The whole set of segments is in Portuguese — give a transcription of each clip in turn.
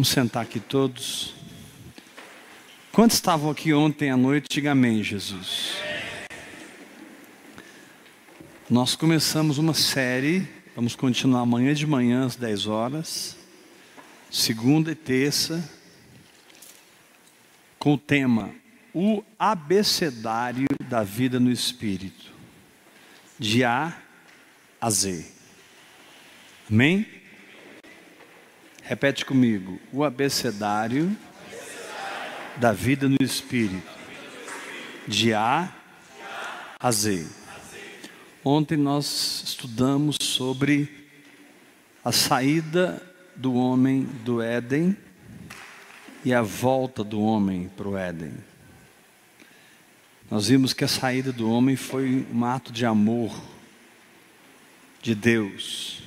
Vamos sentar aqui todos. Quantos estavam aqui ontem à noite? Diga amém, Jesus. Nós começamos uma série, vamos continuar amanhã de manhã às 10 horas, segunda e terça, com o tema O Abecedário da Vida no Espírito, de A a Z. Amém? Repete comigo: O abecedário da vida no Espírito, de A a Z. Ontem nós estudamos sobre a saída do homem do Éden e a volta do homem para o Éden. Nós vimos que a saída do homem foi um ato de amor de Deus,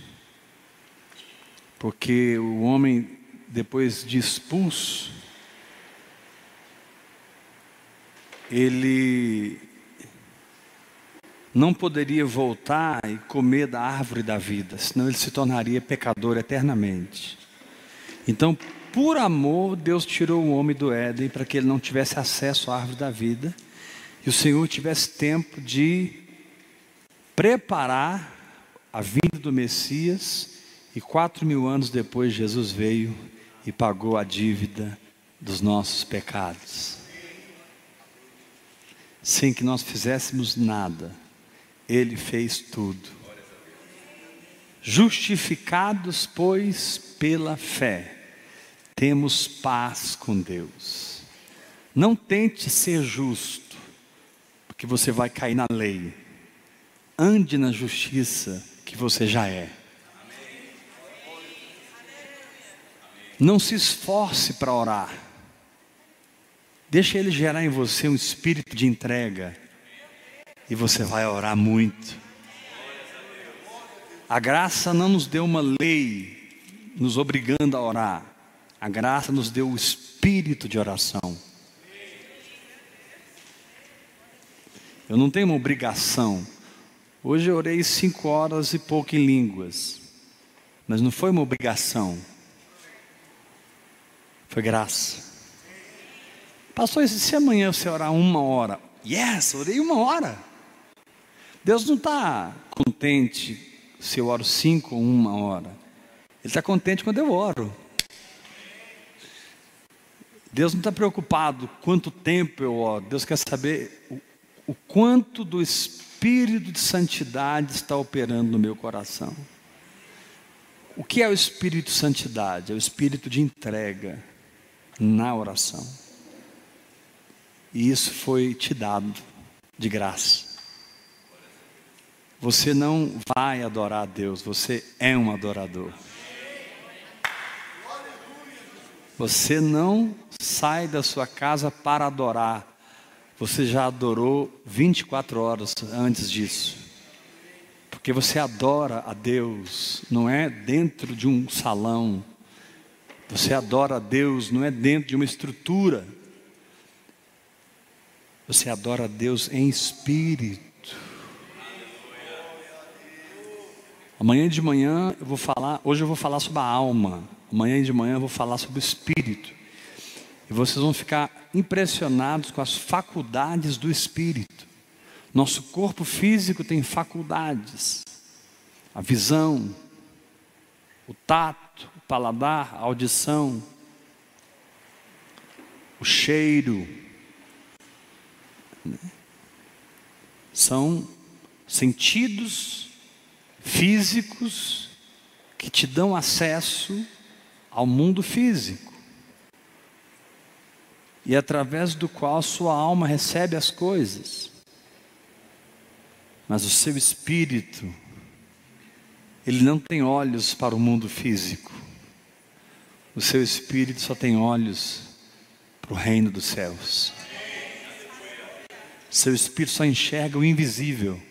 porque o homem, depois de expulso, ele não poderia voltar e comer da árvore da vida, senão ele se tornaria pecador eternamente. Então, por amor, Deus tirou o homem do Éden para que ele não tivesse acesso à árvore da vida e o Senhor tivesse tempo de preparar a vinda do Messias e quatro mil anos depois Jesus veio e pagou a dívida dos nossos pecados. Sem que nós fizéssemos nada ele fez tudo. Justificados, pois, pela fé, temos paz com Deus. Não tente ser justo, porque você vai cair na lei. Ande na justiça que você já é. Não se esforce para orar. Deixa ele gerar em você um espírito de entrega e você vai orar muito. A graça não nos deu uma lei nos obrigando a orar. A graça nos deu o espírito de oração. Eu não tenho uma obrigação. Hoje eu orei cinco horas e pouco em línguas. Mas não foi uma obrigação. Foi graça. Pastor, se amanhã você orar uma hora? Yes, orei uma hora. Deus não está contente se eu oro cinco ou uma hora. Ele está contente quando eu oro. Deus não está preocupado quanto tempo eu oro. Deus quer saber o, o quanto do Espírito de Santidade está operando no meu coração. O que é o Espírito de Santidade? É o Espírito de entrega na oração. E isso foi te dado de graça. Você não vai adorar a Deus, você é um adorador. Você não sai da sua casa para adorar. Você já adorou 24 horas antes disso. Porque você adora a Deus, não é dentro de um salão. Você adora a Deus, não é dentro de uma estrutura. Você adora a Deus em espírito. Amanhã de manhã eu vou falar, hoje eu vou falar sobre a alma. Amanhã de manhã eu vou falar sobre o espírito. E vocês vão ficar impressionados com as faculdades do espírito. Nosso corpo físico tem faculdades. A visão, o tato, paladar, a audição, o cheiro. Né? São sentidos físicos que te dão acesso ao mundo físico. E através do qual sua alma recebe as coisas. Mas o seu espírito, ele não tem olhos para o mundo físico. O seu espírito só tem olhos para o reino dos céus. Seu espírito só enxerga o invisível.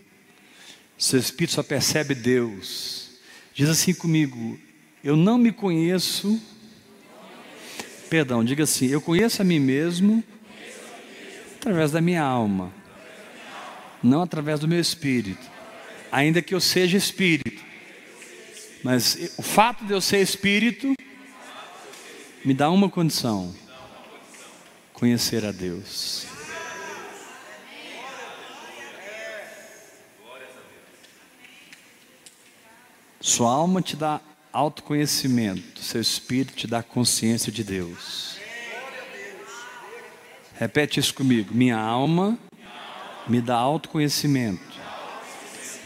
Seu espírito só percebe Deus. Diz assim comigo: Eu não me conheço. Perdão, diga assim: Eu conheço a mim mesmo através da minha alma, não através do meu espírito. Ainda que eu seja espírito. Mas o fato de eu ser espírito Me dá uma condição: conhecer a Deus. Sua alma te dá autoconhecimento, seu espírito te dá consciência de Deus. Repete isso comigo. Minha alma me dá autoconhecimento.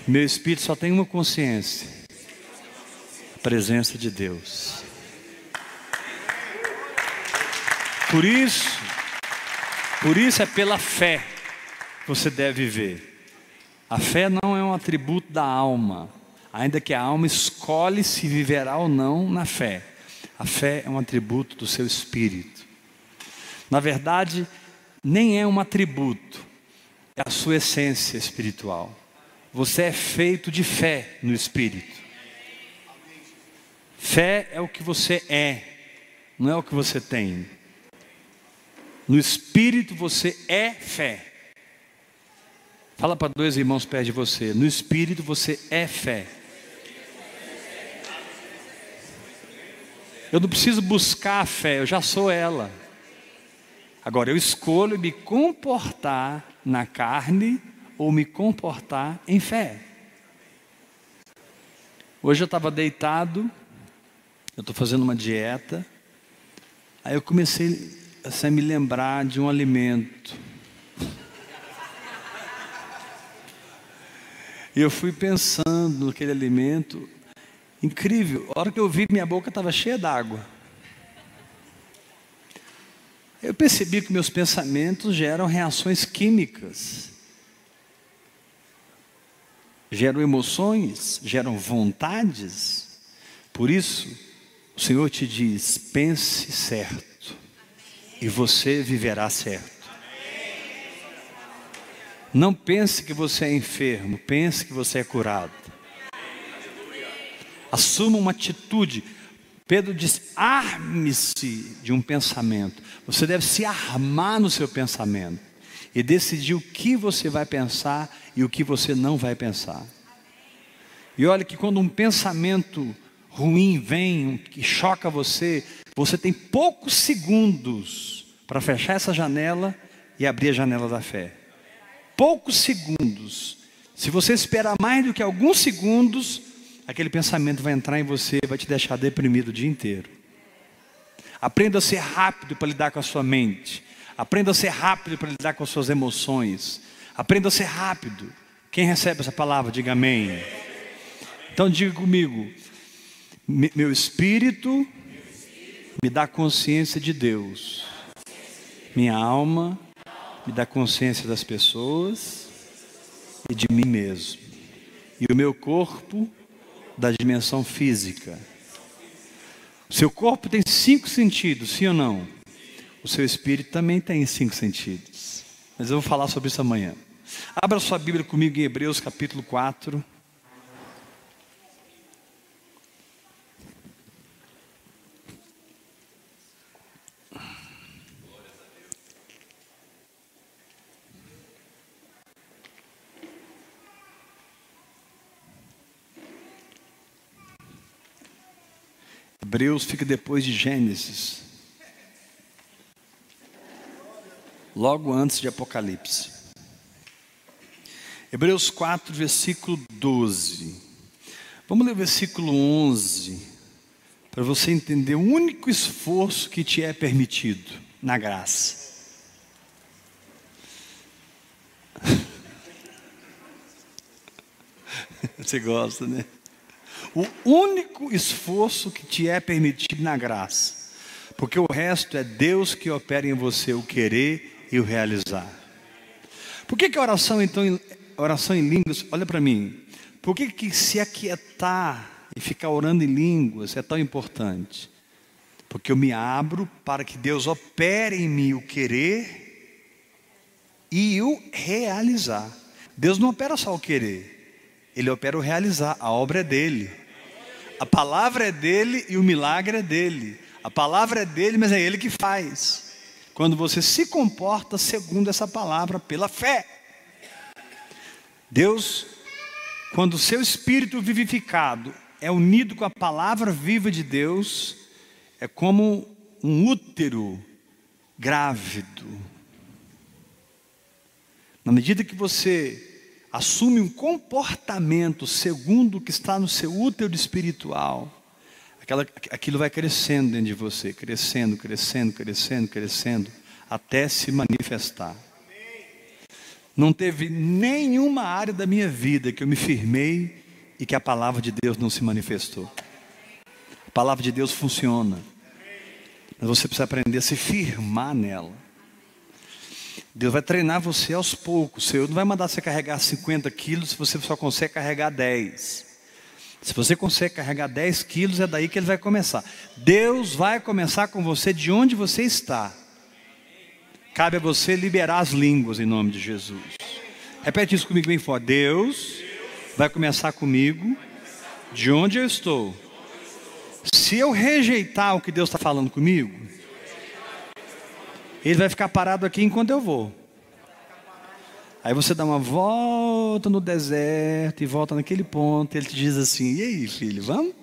Meu espírito só tem uma consciência: a presença de Deus. Por isso, por isso é pela fé que você deve viver. A fé não é um atributo da alma, ainda que a alma escolhe se viverá ou não na fé. A fé é um atributo do seu espírito. Na verdade, nem é um atributo, é a sua essência espiritual. Você é feito de fé no espírito. Fé é o que você é, não é o que você tem. No espírito você é fé. Fala para dois irmãos perto de você. No espírito você é fé. Eu não preciso buscar a fé, eu já sou ela. Agora eu escolho me comportar na carne ou me comportar em fé. Hoje eu estava deitado, eu estou fazendo uma dieta, aí eu comecei sem me lembrar de um alimento. E eu fui pensando naquele alimento, incrível, a hora que eu vi, minha boca estava cheia d'água. Eu percebi que meus pensamentos geram reações químicas, geram emoções, geram vontades. Por isso, o Senhor te diz: pense certo e você viverá certo. Não pense que você é enfermo, pense que você é curado. Assuma uma atitude. Pedro diz: arme-se de um pensamento. Você deve se armar no seu pensamento e decidir o que você vai pensar e o que você não vai pensar. E olha que quando um pensamento ruim vem, que choca você, você tem poucos segundos para fechar essa janela e abrir a janela da fé. Poucos segundos. Se você esperar mais do que alguns segundos, aquele pensamento vai entrar em você e vai te deixar deprimido o dia inteiro. Aprenda a ser rápido para lidar com a sua mente. Aprenda a ser rápido para lidar com as suas emoções. Aprenda a ser rápido. Quem recebe essa palavra, diga amém. Então diga comigo: meu espírito me dá consciência de Deus. Minha alma me dá consciência das pessoas e de mim mesmo. E o meu corpo da dimensão física. O seu corpo tem cinco sentidos, sim ou não? O seu espírito também tem cinco sentidos. Mas eu vou falar sobre isso amanhã. Abra sua Bíblia comigo em Hebreus capítulo 4. Hebreus fica depois de Gênesis. Logo antes de Apocalipse. Hebreus 4, versículo 12. Vamos ler o versículo 11, para você entender o único esforço que te é permitido na graça. Você gosta, né? O único esforço que te é permitido na graça, porque o resto é Deus que opera em você o querer e o realizar. Por que, que a oração, então, oração em línguas, olha para mim, por que, que se aquietar e ficar orando em línguas é tão importante? Porque eu me abro para que Deus opere em mim o querer e o realizar. Deus não opera só o querer, Ele opera o realizar, a obra é dele. A palavra é dele e o milagre é dele. A palavra é dele, mas é ele que faz. Quando você se comporta segundo essa palavra pela fé. Deus, quando o seu espírito vivificado é unido com a palavra viva de Deus, é como um útero grávido. Na medida que você assume um comportamento segundo o que está no seu útero espiritual, aquela, aquilo vai crescendo dentro de você, crescendo, crescendo, crescendo, crescendo, até se manifestar. Não teve nenhuma área da minha vida que eu me firmei e que a palavra de Deus não se manifestou. A palavra de Deus funciona, mas você precisa aprender a se firmar nela. Deus vai treinar você aos poucos. O Senhor não vai mandar você carregar 50 quilos se você só consegue carregar 10. Se você consegue carregar 10 quilos, é daí que ele vai começar. Deus vai começar com você de onde você está. Cabe a você liberar as línguas em nome de Jesus. Repete isso comigo bem forte. Deus vai começar comigo de onde eu estou. Se eu rejeitar o que Deus está falando comigo, ele vai ficar parado aqui enquanto eu vou. Aí você dá uma volta no deserto e volta naquele ponto. Ele te diz assim: E aí, filho, vamos?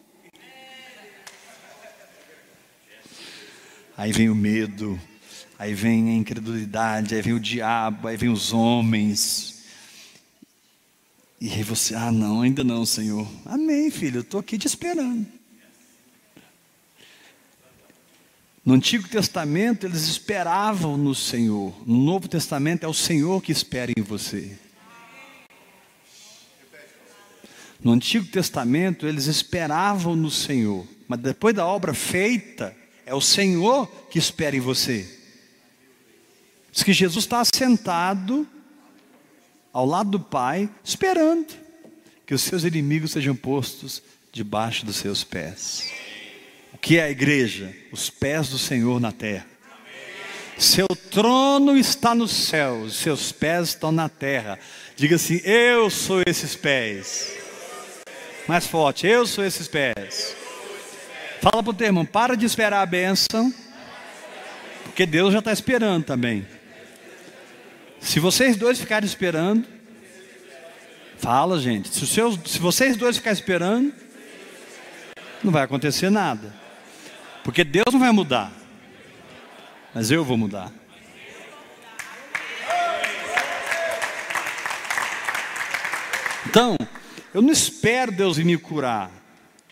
Aí vem o medo, aí vem a incredulidade, aí vem o diabo, aí vem os homens. E aí você, ah, não, ainda não, Senhor. Amém, filho, eu estou aqui te esperando. No Antigo Testamento eles esperavam no Senhor. No Novo Testamento é o Senhor que espera em você. No Antigo Testamento eles esperavam no Senhor, mas depois da obra feita, é o Senhor que espera em você. Diz que Jesus está sentado ao lado do Pai, esperando que os seus inimigos sejam postos debaixo dos seus pés que é a igreja? Os pés do Senhor na terra. Seu trono está nos céus, seus pés estão na terra. Diga assim: Eu sou esses pés. Mais forte, eu sou esses pés. Fala para o teu irmão, para de esperar a bênção, porque Deus já está esperando também. Se vocês dois ficarem esperando, fala gente, se, seus, se vocês dois ficarem esperando, não vai acontecer nada. Porque Deus não vai mudar, mas eu vou mudar. Então, eu não espero Deus me curar.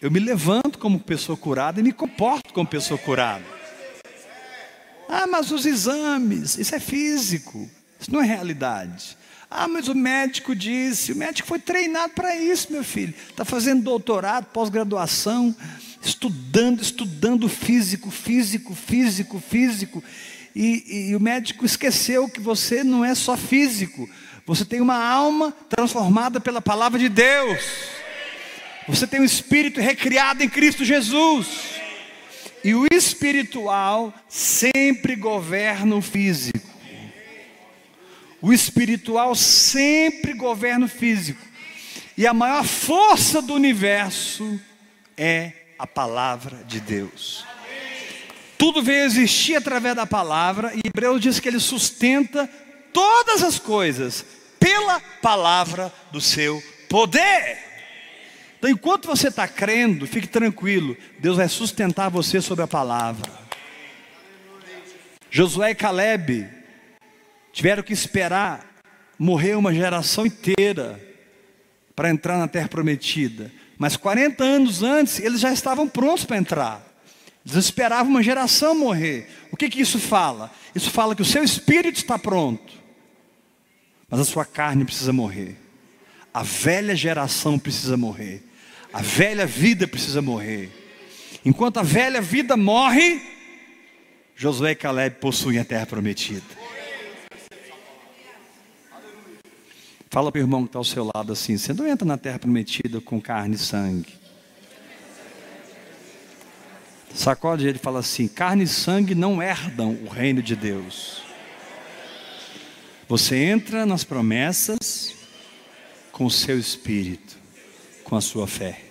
Eu me levanto como pessoa curada e me comporto como pessoa curada. Ah, mas os exames, isso é físico, isso não é realidade. Ah, mas o médico disse, o médico foi treinado para isso, meu filho. Está fazendo doutorado, pós-graduação, estudando, estudando físico, físico, físico, físico. E, e, o médico esqueceu que você não é só físico, você tem uma alma transformada pela palavra de Deus. Você tem um espírito recriado em Cristo Jesus. E o espiritual sempre governa o físico. O espiritual sempre governa o físico. E a maior força do universo é a palavra de Deus. Tudo veio existir através da palavra, e Hebreus diz que ele sustenta todas as coisas pela palavra do seu poder. Então, enquanto você está crendo, fique tranquilo, Deus vai sustentar você sobre a palavra. Josué e Caleb tiveram que esperar morrer uma geração inteira para entrar na terra prometida. Mas 40 anos antes, eles já estavam prontos para entrar. Esperavam uma geração morrer. O que, que isso fala? Isso fala que o seu espírito está pronto, mas a sua carne precisa morrer. A velha geração precisa morrer. A velha vida precisa morrer. Enquanto a velha vida morre, Josué e Caleb possuem a terra prometida. Fala para o irmão que está ao seu lado assim: você não entra na terra prometida com carne e sangue. Sacode ele e fala assim: carne e sangue não herdam o reino de Deus. Você entra nas promessas com o seu espírito, com a sua fé.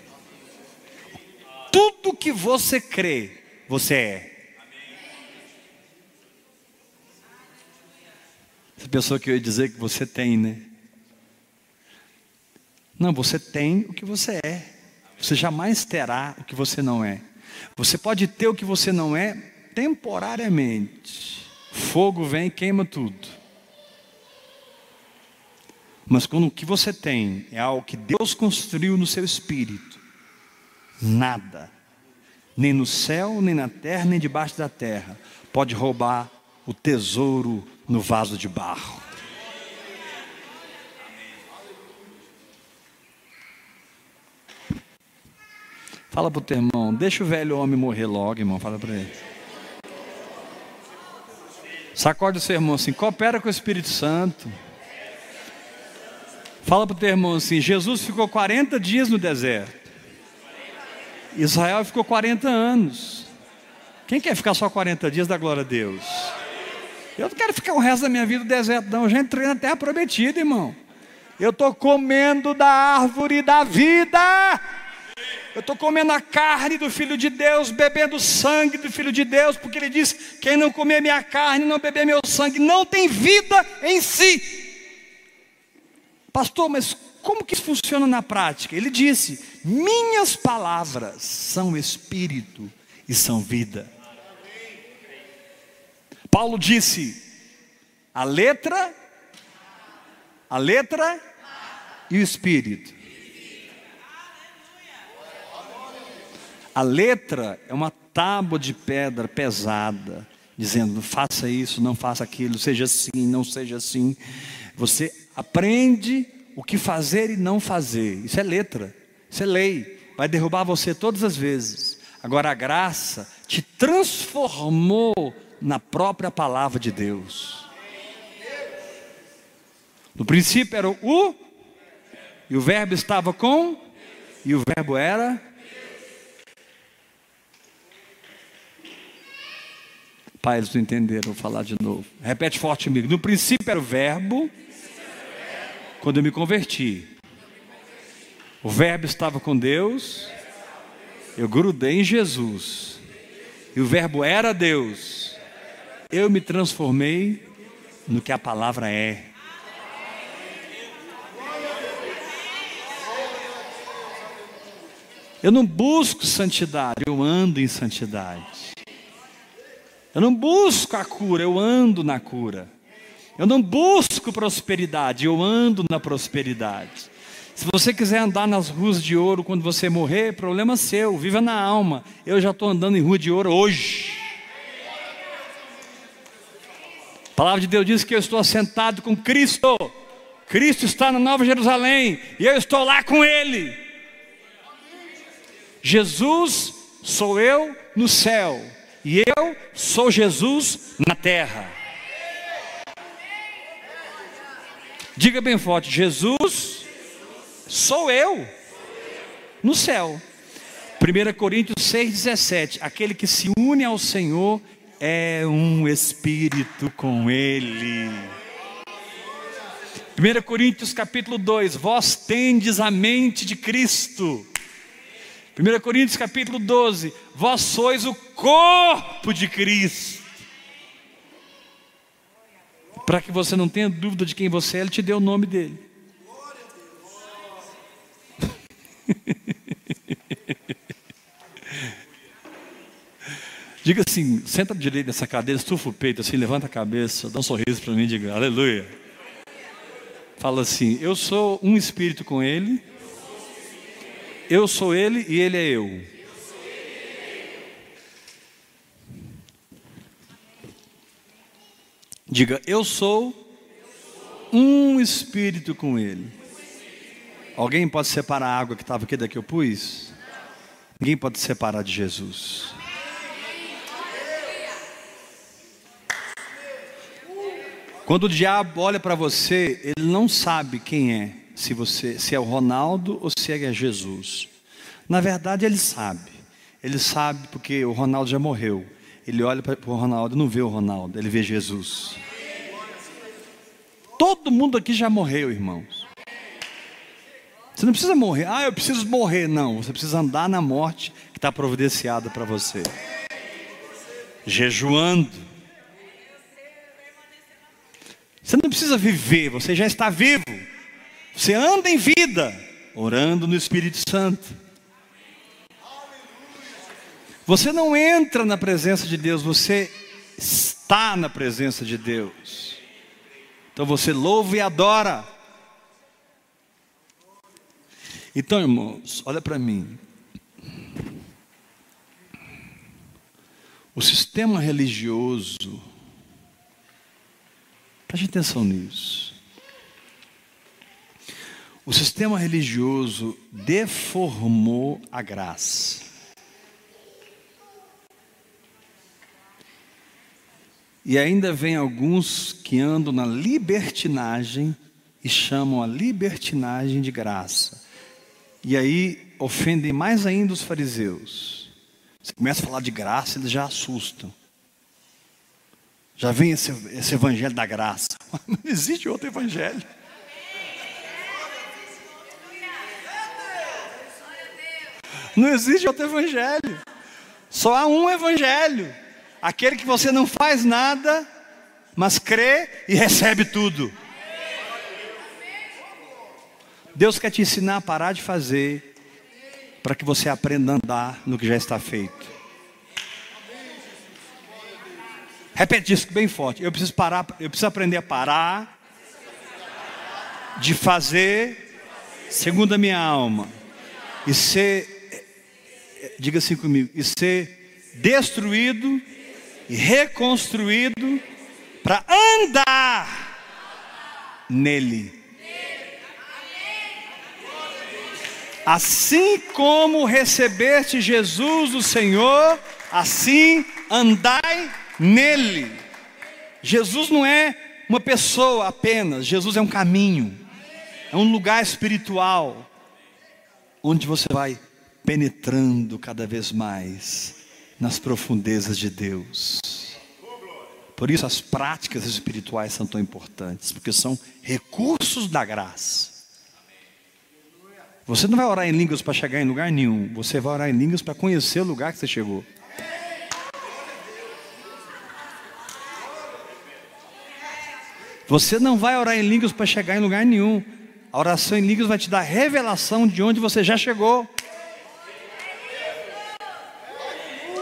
Tudo que você crê, você é. Essa pessoa que eu ia dizer que você tem, né? Não, você tem o que você é. Você jamais terá o que você não é. Você pode ter o que você não é temporariamente. Fogo vem e queima tudo. Mas quando o que você tem é algo que Deus construiu no seu espírito, nada, nem no céu, nem na terra, nem debaixo da terra, pode roubar o tesouro no vaso de barro. Fala para o teu irmão, deixa o velho homem morrer logo, irmão. Fala para ele. Sacode o seu irmão assim, coopera com o Espírito Santo. Fala para o teu irmão assim: Jesus ficou 40 dias no deserto. Israel ficou 40 anos. Quem quer ficar só 40 dias da glória a Deus? Eu não quero ficar o resto da minha vida no deserto, não. Eu já entrei na terra prometida, irmão. Eu estou comendo da árvore da vida. Eu estou comendo a carne do Filho de Deus, bebendo o sangue do Filho de Deus, porque ele diz: quem não comer minha carne, não beber meu sangue, não tem vida em si. Pastor, mas como que isso funciona na prática? Ele disse: Minhas palavras são espírito e são vida. Paulo disse: a letra, a letra e o espírito. A letra é uma tábua de pedra pesada, dizendo: faça isso, não faça aquilo, seja assim, não seja assim. Você aprende o que fazer e não fazer. Isso é letra, isso é lei. Vai derrubar você todas as vezes. Agora a graça te transformou na própria palavra de Deus. No princípio era o e o verbo estava com, e o verbo era. Pai, eles não entenderam, vou falar de novo. Repete forte comigo. No princípio era o verbo, quando eu me converti. O Verbo estava com Deus, eu grudei em Jesus, e o Verbo era Deus. Eu me transformei no que a palavra é. Eu não busco santidade, eu ando em santidade. Eu não busco a cura, eu ando na cura. Eu não busco prosperidade, eu ando na prosperidade. Se você quiser andar nas ruas de ouro quando você morrer, problema seu, viva na alma. Eu já estou andando em rua de ouro hoje. A palavra de Deus diz que eu estou assentado com Cristo. Cristo está na Nova Jerusalém e eu estou lá com Ele. Jesus sou eu no céu e eu sou Jesus na terra. Diga bem forte: Jesus sou eu no céu. 1 Coríntios 6,17: Aquele que se une ao Senhor é um espírito com Ele. 1 Coríntios capítulo 2: Vós tendes a mente de Cristo. 1 Coríntios capítulo 12: Vós sois o corpo de Cristo. Para que você não tenha dúvida de quem você é, Ele te deu o nome dele. Diga assim, senta direito nessa cadeira, estufa o peito assim, levanta a cabeça, dá um sorriso para mim diga, aleluia. Fala assim, eu sou um espírito com ele, eu sou ele e ele é eu. Diga, eu sou um espírito com ele. Alguém pode separar a água que estava aqui da que eu pus? Ninguém pode separar de Jesus. Quando o diabo olha para você, ele não sabe quem é, se você, se é o Ronaldo ou se é Jesus. Na verdade, ele sabe. Ele sabe porque o Ronaldo já morreu. Ele olha para o Ronaldo, não vê o Ronaldo, ele vê Jesus. Todo mundo aqui já morreu, irmãos. Você não precisa morrer. Ah, eu preciso morrer. Não, você precisa andar na morte que está providenciada para você. Jejuando. Você não precisa viver, você já está vivo. Você anda em vida, orando no Espírito Santo. Você não entra na presença de Deus, você está na presença de Deus. Então você louva e adora. Então, irmãos, olha para mim. O sistema religioso, preste atenção nisso. O sistema religioso deformou a graça. E ainda vem alguns que andam na libertinagem e chamam a libertinagem de graça. E aí ofendem mais ainda os fariseus. Você começa a falar de graça, eles já assustam. Já vem esse, esse evangelho da graça. Não existe outro evangelho. Não existe outro evangelho. Só há um evangelho. Aquele que você não faz nada, mas crê e recebe tudo. Deus quer te ensinar a parar de fazer, para que você aprenda a andar no que já está feito. Repete isso bem forte. Eu preciso parar, eu preciso aprender a parar de fazer segundo a minha alma e ser, diga assim comigo, e ser destruído e reconstruído para andar nele. Assim como recebeste Jesus o Senhor, assim andai nele. Jesus não é uma pessoa apenas, Jesus é um caminho, é um lugar espiritual, onde você vai penetrando cada vez mais nas profundezas de Deus. Por isso as práticas espirituais são tão importantes, porque são recursos da graça. Você não vai orar em línguas para chegar em lugar nenhum, você vai orar em línguas para conhecer o lugar que você chegou. Você não vai orar em línguas para chegar em lugar nenhum. A oração em línguas vai te dar revelação de onde você já chegou.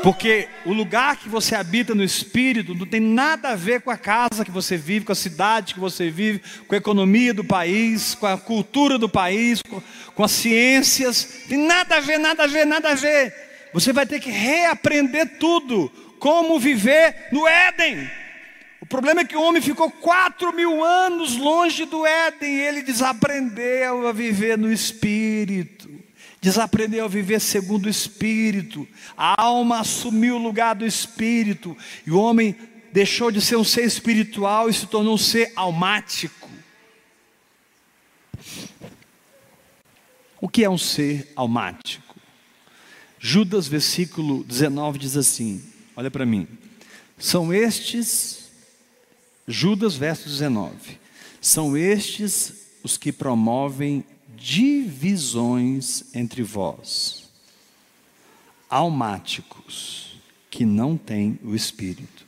Porque o lugar que você habita no espírito não tem nada a ver com a casa que você vive, com a cidade que você vive, com a economia do país, com a cultura do país, com, as ciências. Tem nada a ver, nada a ver, nada a ver. Você vai ter que reaprender tudo. Como viver no Éden. O problema é que o homem ficou quatro mil anos longe do Éden e ele desaprendeu a viver no espírito desaprendeu a viver segundo o Espírito, a alma assumiu o lugar do Espírito, e o homem deixou de ser um ser espiritual e se tornou um ser almático. O que é um ser almático? Judas, versículo 19, diz assim: olha para mim. São estes, Judas, verso 19: são estes os que promovem divisões entre vós, almáticos, que não têm o Espírito.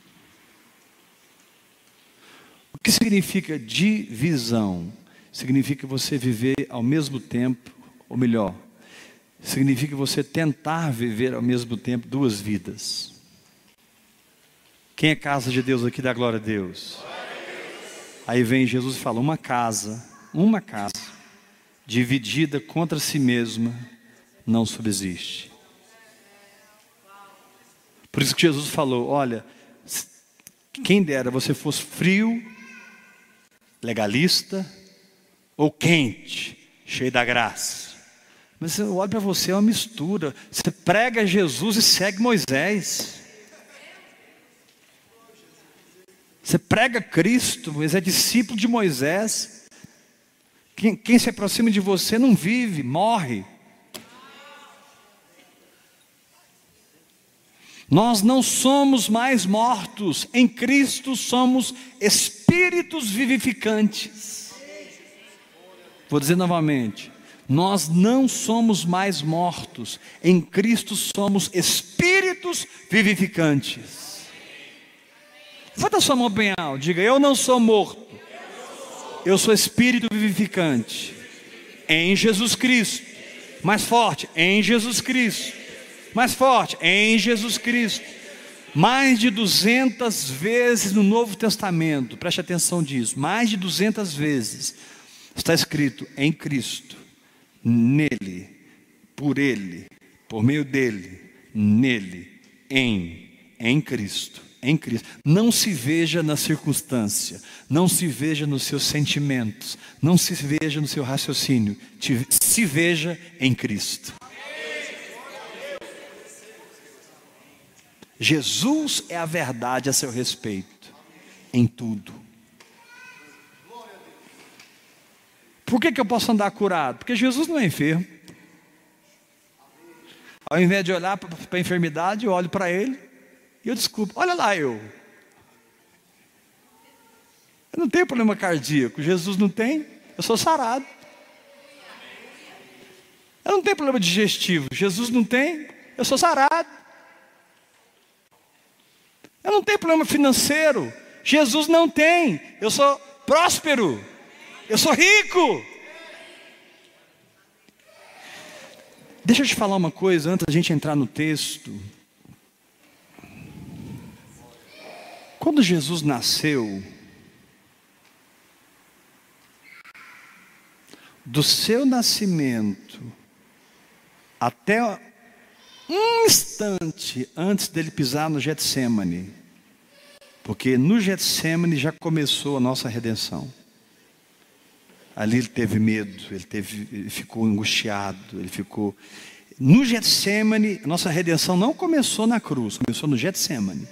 O que significa divisão? Significa você viver ao mesmo tempo, ou melhor, significa você tentar viver ao mesmo tempo duas vidas. Quem é casa de Deus aqui da glória a Deus? Aí vem Jesus e fala: uma casa, uma casa dividida contra si mesma, não subsiste. Por isso que Jesus falou: olha, quem dera você fosse frio, legalista, ou quente, cheio da graça. Mas eu olho para você, é uma mistura. Você prega Jesus e segue Moisés. Você prega Cristo, mas é discípulo de Moisés. Quem, quem se aproxima de você não vive, morre. Nós não somos mais mortos, em Cristo somos espíritos vivificantes. Vou dizer novamente: nós não somos mais mortos, em Cristo somos espíritos vivificantes. Levanta sua mão bem alto, diga: Eu não sou morto, eu sou espírito vivificante em Jesus Cristo. Mais forte, em Jesus Cristo. Mais forte, em Jesus Cristo. Mais de 200 vezes no Novo Testamento, preste atenção disso, mais de 200 vezes está escrito em Cristo, nele, por ele, por meio dele, nele, em, em Cristo, em Cristo. Não se veja na circunstância, não se veja nos seus sentimentos, não se veja no seu raciocínio, se veja em Cristo. Jesus é a verdade a seu respeito, em tudo. Por que, que eu posso andar curado? Porque Jesus não é enfermo. Ao invés de olhar para a enfermidade, eu olho para ele e eu desculpo. Olha lá eu. Eu não tenho problema cardíaco. Jesus não tem. Eu sou sarado. Eu não tenho problema digestivo. Jesus não tem. Eu sou sarado. Eu não tenho problema financeiro. Jesus não tem. Eu sou próspero. Eu sou rico. Deixa eu te falar uma coisa antes da gente entrar no texto. Quando Jesus nasceu, do seu nascimento até um instante antes dele pisar no Getsemane, porque no Getsemane já começou a nossa redenção. Ali ele teve medo, ele, teve, ele ficou angustiado, ele ficou. No Getsemane, a nossa redenção não começou na cruz, começou no Getsemane.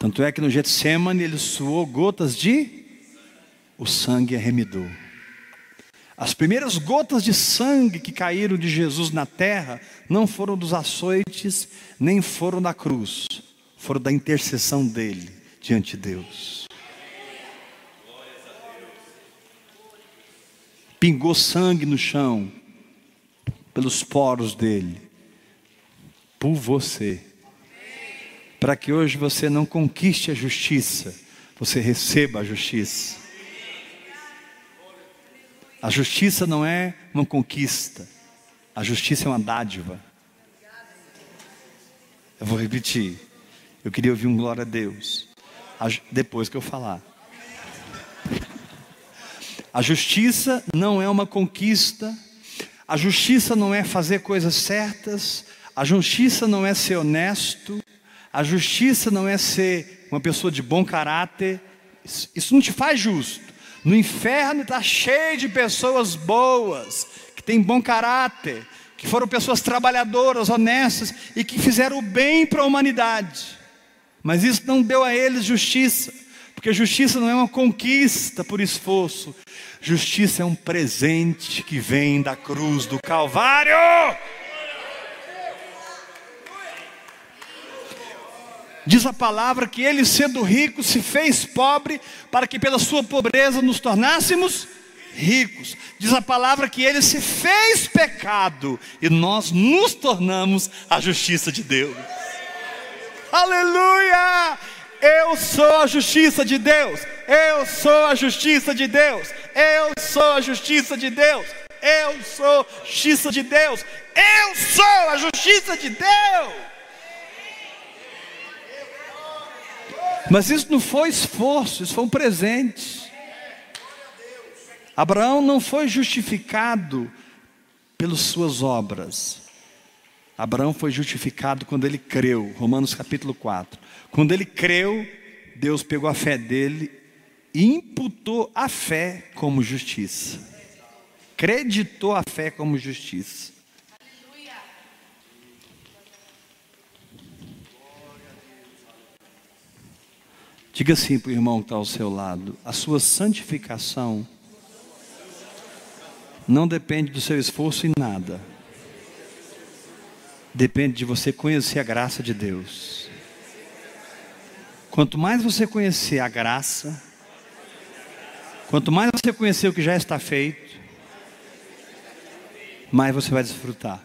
Tanto é que no Getsemane ele suou gotas de o sangue arremedou. As primeiras gotas de sangue que caíram de Jesus na terra não foram dos açoites, nem foram da cruz, foram da intercessão dele diante de Deus. Pingou sangue no chão, pelos poros dele, por você, para que hoje você não conquiste a justiça, você receba a justiça. A justiça não é uma conquista, a justiça é uma dádiva. Eu vou repetir. Eu queria ouvir um glória a Deus. Depois que eu falar. A justiça não é uma conquista. A justiça não é fazer coisas certas. A justiça não é ser honesto. A justiça não é ser uma pessoa de bom caráter. Isso não te faz justo. No inferno está cheio de pessoas boas, que têm bom caráter, que foram pessoas trabalhadoras, honestas e que fizeram o bem para a humanidade. Mas isso não deu a eles justiça, porque justiça não é uma conquista por esforço, justiça é um presente que vem da cruz do Calvário. Diz a palavra que ele, sendo rico, se fez pobre, para que pela sua pobreza nos tornássemos ricos. Diz a palavra que ele se fez pecado, e nós nos tornamos a justiça de Deus. Aleluia! Eu sou a justiça de Deus. Eu sou a justiça de Deus. Eu sou a justiça de Deus. Eu sou a justiça de Deus. Eu sou a justiça de Deus. Mas isso não foi esforço, isso foi um presente. Abraão não foi justificado pelas suas obras. Abraão foi justificado quando ele creu, Romanos capítulo 4. Quando ele creu, Deus pegou a fé dele e imputou a fé como justiça. Creditou a fé como justiça. Diga assim para o irmão que está ao seu lado: a sua santificação não depende do seu esforço em nada, depende de você conhecer a graça de Deus. Quanto mais você conhecer a graça, quanto mais você conhecer o que já está feito, mais você vai desfrutar.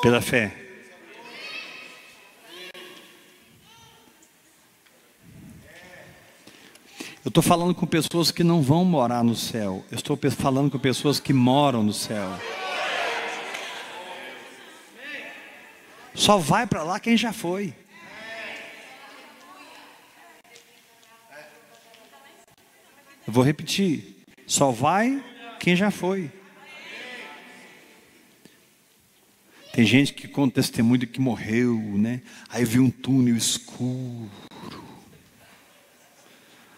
Pela fé. Eu estou falando com pessoas que não vão morar no céu. Eu estou falando com pessoas que moram no céu. Só vai para lá quem já foi. Eu vou repetir. Só vai quem já foi. Tem gente que conta testemunho de que morreu, né? Aí viu um túnel escuro.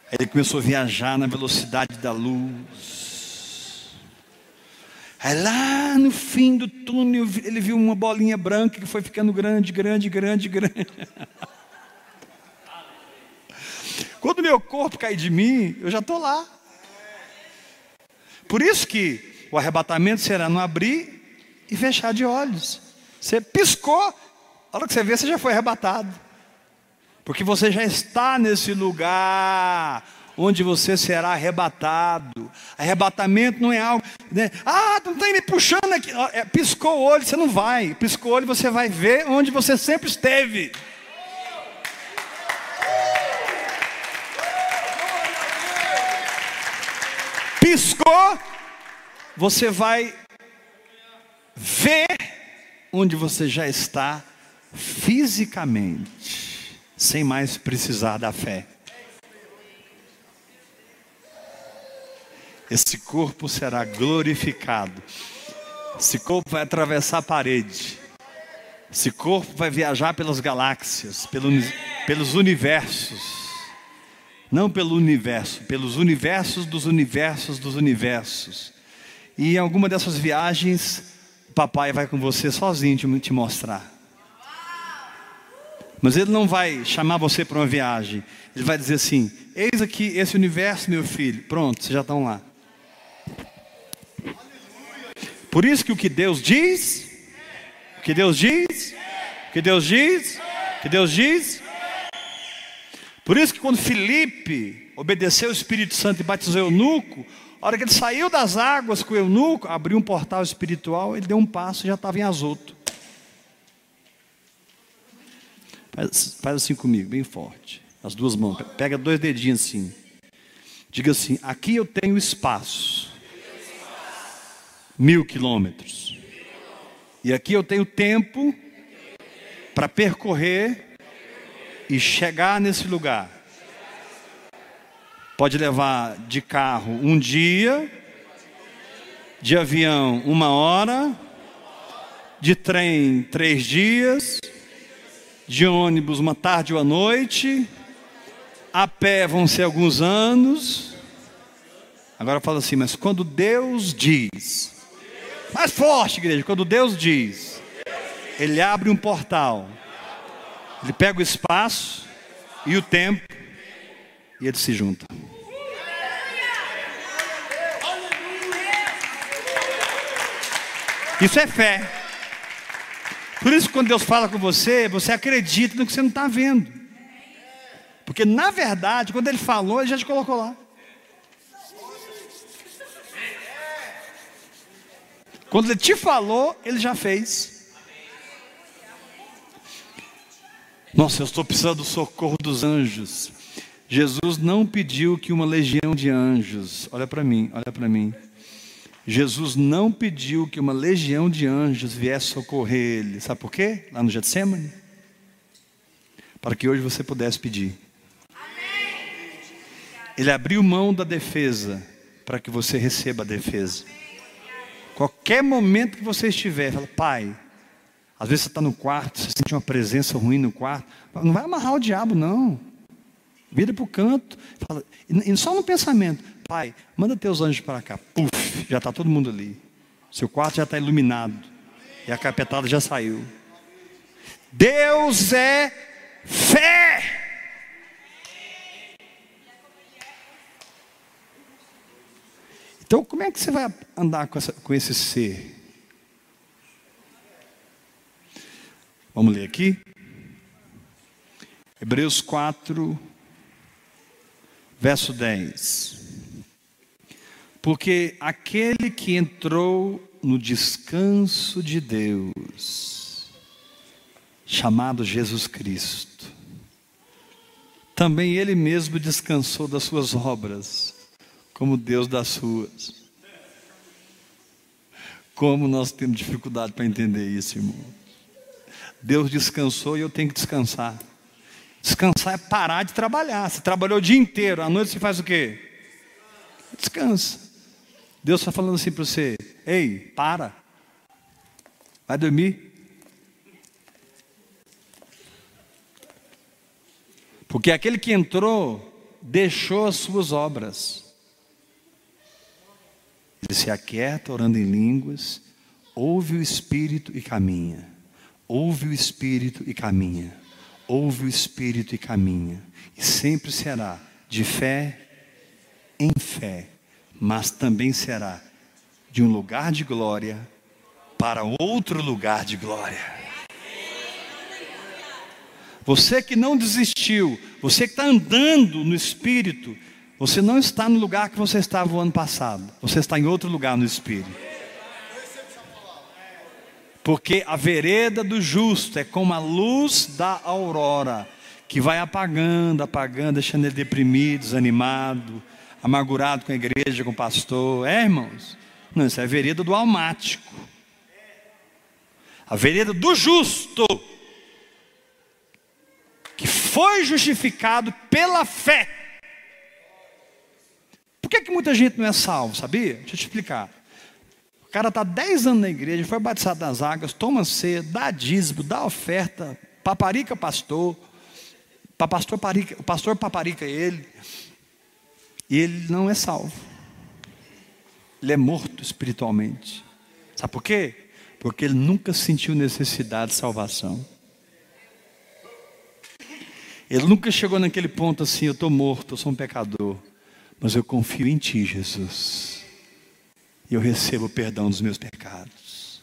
Aí ele começou a viajar na velocidade da luz. Aí lá no fim do túnel ele viu uma bolinha branca que foi ficando grande, grande, grande, grande. Quando meu corpo cair de mim, eu já estou lá. Por isso que o arrebatamento será não abrir e fechar de olhos. Você piscou, a hora que você vê, você já foi arrebatado. Porque você já está nesse lugar onde você será arrebatado. Arrebatamento não é algo, né? Ah, não está me puxando aqui. É, piscou o olho, você não vai. Piscou o olho, você vai ver onde você sempre esteve. Piscou, você vai ver onde você já está fisicamente, sem mais precisar da fé. Esse corpo será glorificado. Esse corpo vai atravessar a parede. Esse corpo vai viajar pelas galáxias, pelos universos. Não pelo universo, pelos universos dos universos dos universos. E em alguma dessas viagens, o papai vai com você sozinho te mostrar. Mas ele não vai chamar você para uma viagem. Ele vai dizer assim: Eis aqui esse universo, meu filho. Pronto, vocês já estão lá. Por isso que o que Deus diz, o que Deus diz, o que Deus diz, o que Deus diz. Por isso que quando Felipe obedeceu o Espírito Santo e batizou o eunuco, a hora que ele saiu das águas com o eunuco, abriu um portal espiritual, ele deu um passo e já estava em Azoto. Faz, assim comigo, bem forte. As duas mãos. Pega dois dedinhos assim. Diga assim: aqui eu tenho espaço. Mil quilômetros. E aqui eu tenho tempo para percorrer e chegar nesse lugar. Pode levar de carro um dia, de avião uma hora, de trem três dias, de ônibus uma tarde ou à noite, a pé vão ser alguns anos. Agora fala assim, mas quando Deus diz, mais forte, igreja, quando Deus diz, Ele abre um portal, Ele pega o espaço e o tempo e Ele se junta. Isso é fé. Por isso, quando Deus fala com você, você acredita no que você não está vendo. Porque, na verdade, quando Ele falou, Ele já te colocou lá. Quando Ele te falou, Ele já fez. Nossa, eu estou precisando do socorro dos anjos. Jesus não pediu que uma legião de anjos, olha para mim, olha para mim. Jesus não pediu que uma legião de anjos viesse socorrer ele. Sabe por quê? Lá no Getsemane? Para que hoje você pudesse pedir. Ele abriu mão da defesa para que você receba a defesa. Qualquer momento que você estiver, fala, pai, às vezes você está no quarto, você sente uma presença ruim no quarto. Não vai amarrar o diabo, não. Vira para o canto. Fala, e só no pensamento, pai, manda teus anjos para cá. Puf, já está todo mundo ali. Seu quarto já está iluminado. E a capetada já saiu. Deus é fé. Então, como é que você vai andar com, essa, com esse ser? Vamos ler aqui? Hebreus 4, verso 10. Porque aquele que entrou no descanso de Deus, chamado Jesus Cristo, também ele mesmo descansou das suas obras, como Deus das suas. Como nós temos dificuldade para entender isso, irmão. Deus descansou e eu tenho que descansar. Descansar é parar de trabalhar. Você trabalhou o dia inteiro, à noite você faz o quê? Descansa. Deus está falando assim para você: ei, para. Vai dormir. Porque aquele que entrou deixou as suas obras. Ele se aquieta orando em línguas, ouve o Espírito e caminha. Ouve o Espírito e caminha. Ouve o Espírito e caminha. E sempre será de fé em fé, mas também será de um lugar de glória para outro lugar de glória. Você que não desistiu, você que está andando no Espírito, você não está no lugar que você estava o ano passado, você está em outro lugar no Espírito. Porque a vereda do justo é como a luz da aurora, que vai apagando, apagando, deixando ele deprimido, desanimado, amargurado com a igreja, com o pastor. É, irmãos? Não, isso é a vereda do almático. A vereda do justo que foi justificado pela fé. Por que, que muita gente não é salvo, sabia? Deixa eu te explicar. O cara está 10 anos na igreja, foi batizado nas águas, toma cedo, dá dízimo, dá oferta, paparica pastor, pastor o pastor paparica ele, ele não é salvo. Ele é morto espiritualmente. Sabe por quê? Porque ele nunca sentiu necessidade de salvação. Ele nunca chegou naquele ponto assim: eu estou morto, eu sou um pecador, mas eu confio em Ti, Jesus, e eu recebo o perdão dos meus pecados.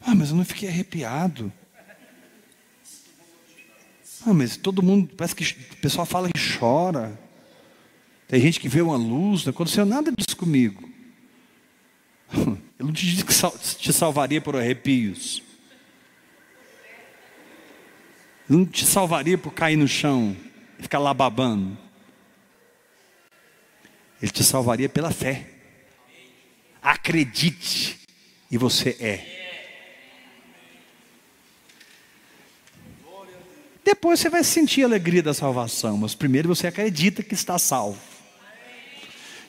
Ah, mas eu não fiquei arrepiado. Ah, mas todo mundo, parece que o pessoal fala que chora. Tem gente que vê uma luz, não aconteceu nada disso comigo. Eu não te disse que te salvaria por arrepios não te salvaria por cair no chão e ficar lá babando. Ele te salvaria pela fé. Acredite, e você é. Depois você vai sentir a alegria da salvação, mas primeiro você acredita que está salvo.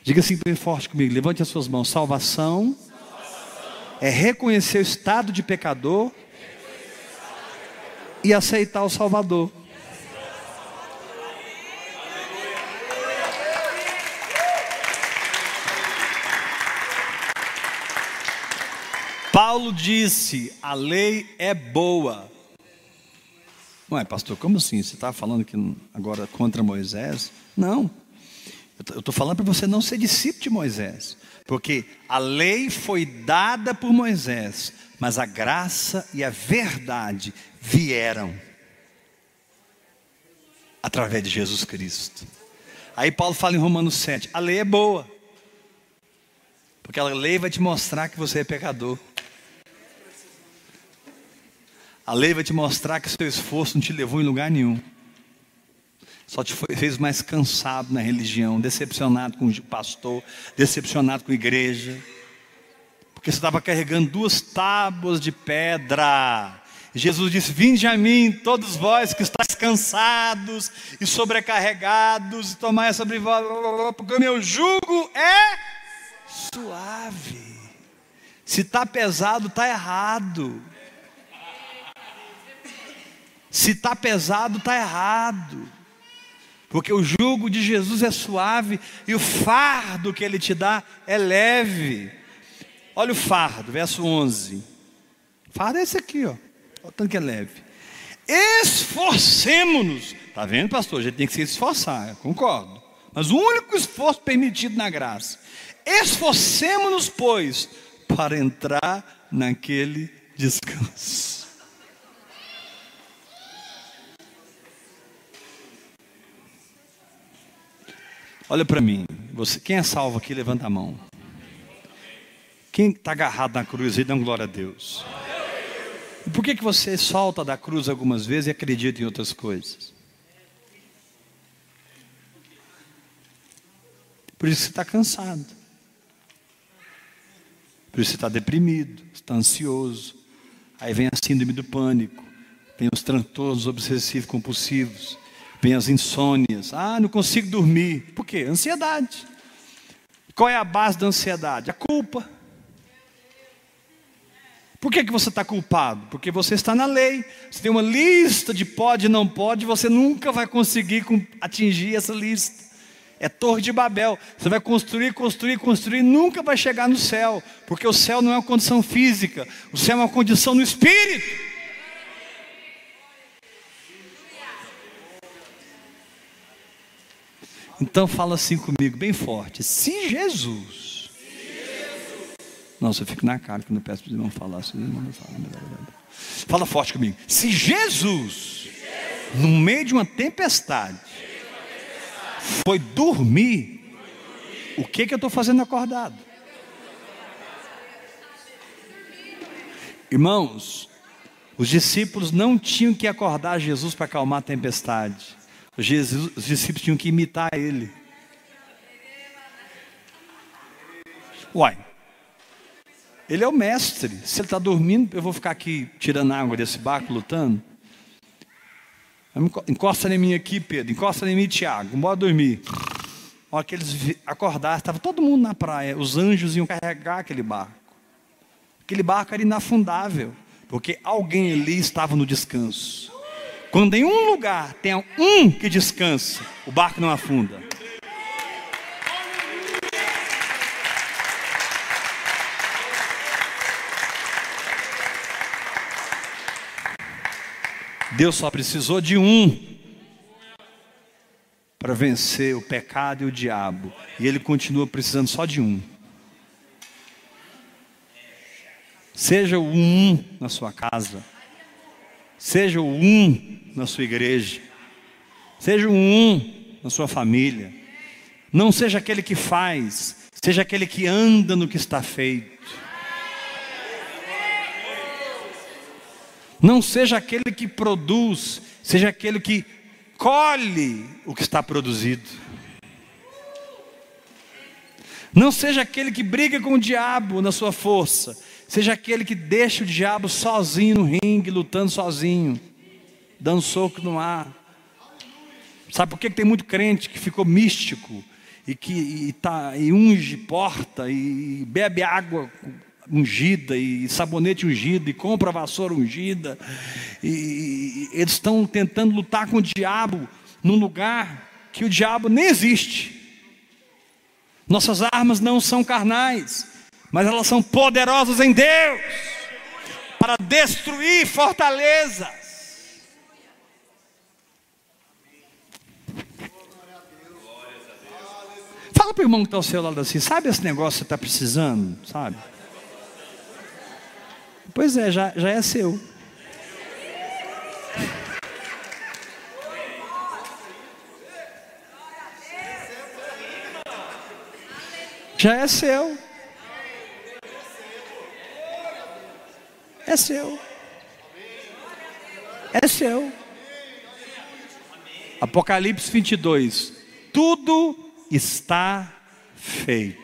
Diga assim bem forte comigo, levante as suas mãos. Salvação, salvação. é reconhecer o estado de pecador e aceitar o Salvador. Paulo disse: a lei é boa. Ué, pastor, como assim? Você está falando que agora contra Moisés? Não. Eu estou falando para você não ser discípulo de Moisés. Porque a lei foi dada por Moisés, mas a graça e a verdade vieram através de Jesus Cristo. Aí Paulo fala em Romanos 7: a lei é boa, porque a lei vai te mostrar que você é pecador. A lei vai te mostrar que seu esforço não te levou em lugar nenhum. Só te fez mais cansado na religião, decepcionado com o pastor, decepcionado com a igreja. Porque você estava carregando duas tábuas de pedra Jesus disse: Vinde a mim, todos vós que estáis cansados e sobrecarregados, e tomai sobre vós, porque o meu jugo é suave. Se está pesado, está errado. Se está pesado, está errado. Porque o jugo de Jesus é suave e o fardo que ele te dá é leve. Olha o fardo, verso 11. fardo é esse aqui, ó. Olha o tanto que é leve. Esforcemos-nos. Está vendo, pastor? Gente tem que se esforçar, concordo. Mas o único esforço permitido na graça. Esforcemos-nos, pois, para entrar naquele descanso. Olha para mim, você, quem é salvo aqui, levanta a mão. Quem está agarrado na cruz e dá glória a Deus? E por que, que você solta da cruz algumas vezes e acredita em outras coisas? Por isso você está cansado. Por isso você está deprimido, está ansioso. Aí vem a síndrome do pânico, vem os transtornos obsessivos compulsivos, vem as insônias. Ah, não consigo dormir. Por quê? Ansiedade. Qual é a base da ansiedade? A culpa. Por que, que você está culpado? Porque você está na lei. Você tem uma lista de pode e não pode, você nunca vai conseguir atingir essa lista. É torre de Babel. Você vai construir, construir, construir, nunca vai chegar no céu. Porque o céu não é uma condição física, o céu é uma condição no espírito. Então fala assim comigo, bem forte. Se Jesus não, eu fico na cara quando eu peço para os irmãos falar. Assim, não fala, fala forte comigo. Se Jesus, no meio de uma tempestade, foi dormir, o que, que eu estou fazendo acordado? Irmãos, os discípulos não tinham que acordar Jesus para acalmar a tempestade. Jesus, os discípulos tinham que imitar ele. Uai, ele é o mestre. Se ele está dormindo, eu vou ficar aqui tirando água desse barco, lutando. Encosta em mim aqui, Pedro. Encosta em mim, Tiago. Bora dormir. A hora que eles acordaram, estava todo mundo na praia. Os anjos iam carregar aquele barco. Aquele barco era inafundável. Porque alguém ali estava no descanso. Quando em um lugar tem um que descansa, o barco não afunda. Deus só precisou de um para vencer o pecado e o diabo, e Ele continua precisando só de um. Seja o um na sua casa, seja o um na sua igreja, seja o um na sua família. Não seja aquele que faz, seja aquele que anda no que está feito. Não seja aquele que produz, seja aquele que colhe o que está produzido. Não seja aquele que briga com o diabo na sua força, seja aquele que deixa o diabo sozinho no ringue, lutando sozinho, dando soco no ar. Sabe por que tem muito crente que ficou místico e que e tá, e unge porta e bebe água ungida e sabonete ungido e compra vassoura ungida. E, e eles estão tentando lutar com o diabo num lugar que o diabo nem existe. Nossas armas não são carnais, mas elas são poderosas em Deus para destruir fortalezas. Fala para o irmão que está ao seu lado assim, sabe esse negócio que você está precisando, sabe? Pois é, já, já é seu. Já é seu. É seu. É seu. Apocalipse 22. Tudo está feito.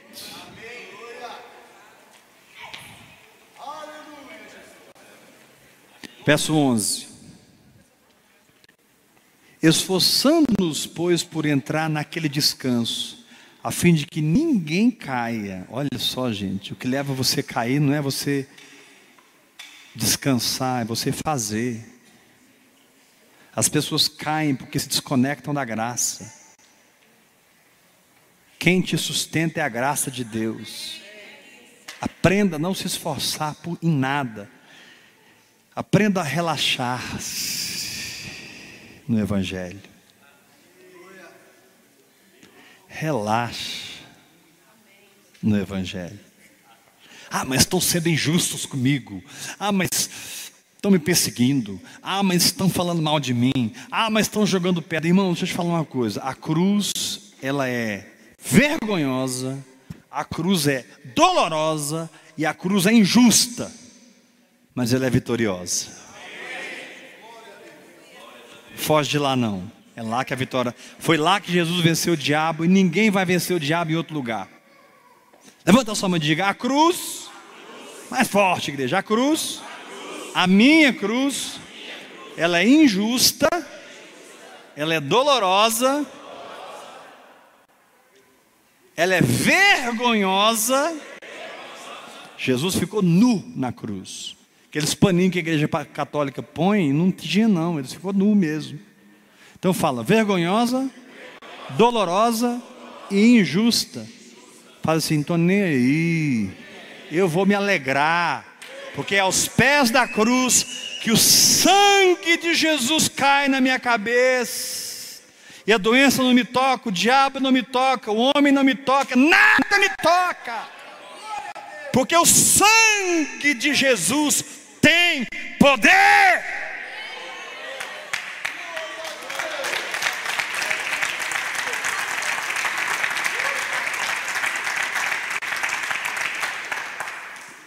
Verso 11: Esforçando-nos, pois, por entrar naquele descanso, a fim de que ninguém caia. Olha só, gente, o que leva você a cair não é você descansar, é você fazer. As pessoas caem porque se desconectam da graça. Quem te sustenta é a graça de Deus. Aprenda a não se esforçar por, em nada. Aprenda a relaxar no Evangelho. Relaxe no Evangelho. Ah, mas estão sendo injustos comigo. Ah, mas estão me perseguindo. Ah, mas estão falando mal de mim. Ah, mas estão jogando pedra. Irmão, deixa eu te falar uma coisa. A cruz, ela é vergonhosa. A cruz é dolorosa e a cruz é injusta. mas ela é vitoriosa. Foge de lá não. É lá que a vitória. Foi lá que Jesus venceu o diabo e ninguém vai vencer o diabo em outro lugar. Levanta a sua mão e diga: a cruz. Mais forte, igreja. A cruz. A minha cruz. Ela é injusta. Ela é dolorosa. Ela é vergonhosa. Jesus ficou nu na cruz. Aqueles paninhos que a igreja católica põe, não tinha não, ele ficou nu mesmo. Então fala, vergonhosa, dolorosa e injusta. Fala assim, estou nem aí. Eu vou me alegrar, porque é aos pés da cruz que o sangue de Jesus cai na minha cabeça. E a doença não me toca, o diabo não me toca, o homem não me toca, nada me toca. Porque o sangue de Jesus tem poder.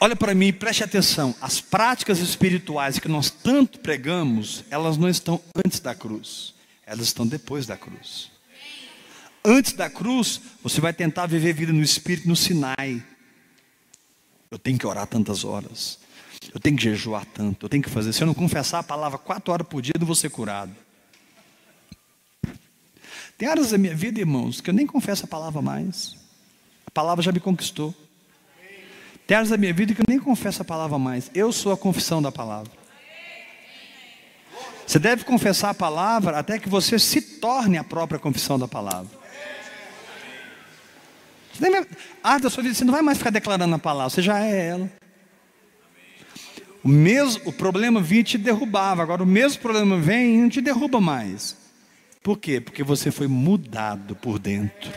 Olha para mim, preste atenção. As práticas espirituais que nós tanto pregamos, elas não estão antes da cruz, elas estão depois da cruz. Antes da cruz, você vai tentar viver vida no espírito no Sinai. Eu tenho que orar tantas horas. Eu tenho que jejuar tanto. Eu tenho que fazer. Se eu não confessar a palavra quatro horas por dia, eu não vou ser curado. Tem áreas da minha vida, irmãos, que eu nem confesso a palavra mais. A palavra já me conquistou. Tem áreas da minha vida que eu nem confesso a palavra mais. Eu sou a confissão da palavra. Você deve confessar a palavra até que você se torne a própria confissão da palavra. Você da sua vida, você não vai mais ficar declarando a palavra, você já é ela. O, mesmo, o problema vinha e te derrubava, agora o mesmo problema vem e não te derruba mais. Por quê? Porque você foi mudado por dentro.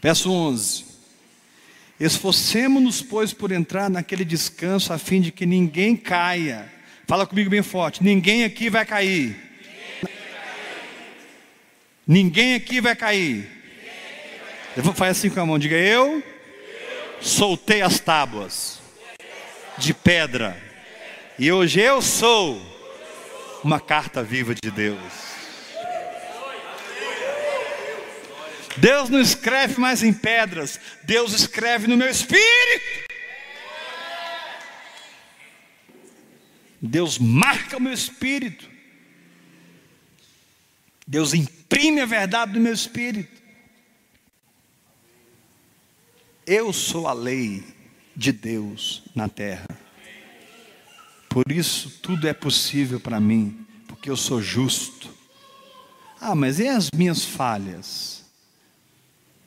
Verso 11: Esforcemos-nos, pois, por entrar naquele descanso, a fim de que ninguém caia. Fala comigo bem forte: ninguém aqui vai cair. Ninguém aqui vai cair. Vou fazer assim com a mão, diga eu soltei as tábuas de pedra e hoje eu sou uma carta viva de Deus. Deus não escreve mais em pedras, Deus escreve no meu espírito. Deus marca o meu espírito. Deus imprime a verdade no meu espírito. Eu sou a lei de Deus na terra. Por isso tudo é possível para mim, porque eu sou justo. Ah, mas e as minhas falhas?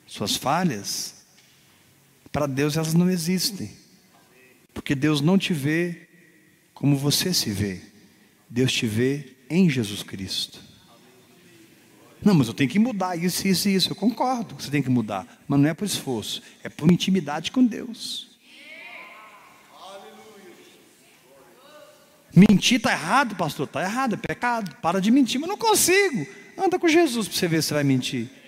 Suas falhas? Para Deus elas não existem. Porque Deus não te vê como você se vê. Deus te vê em Jesus Cristo. Não, mas eu tenho que mudar isso, isso e isso. Eu concordo que você tem que mudar. Mas não é por esforço, é por intimidade com Deus. Mentir está errado, pastor? Está errado, é pecado. Para de mentir, mas não consigo. Anda com Jesus para você ver se vai mentir.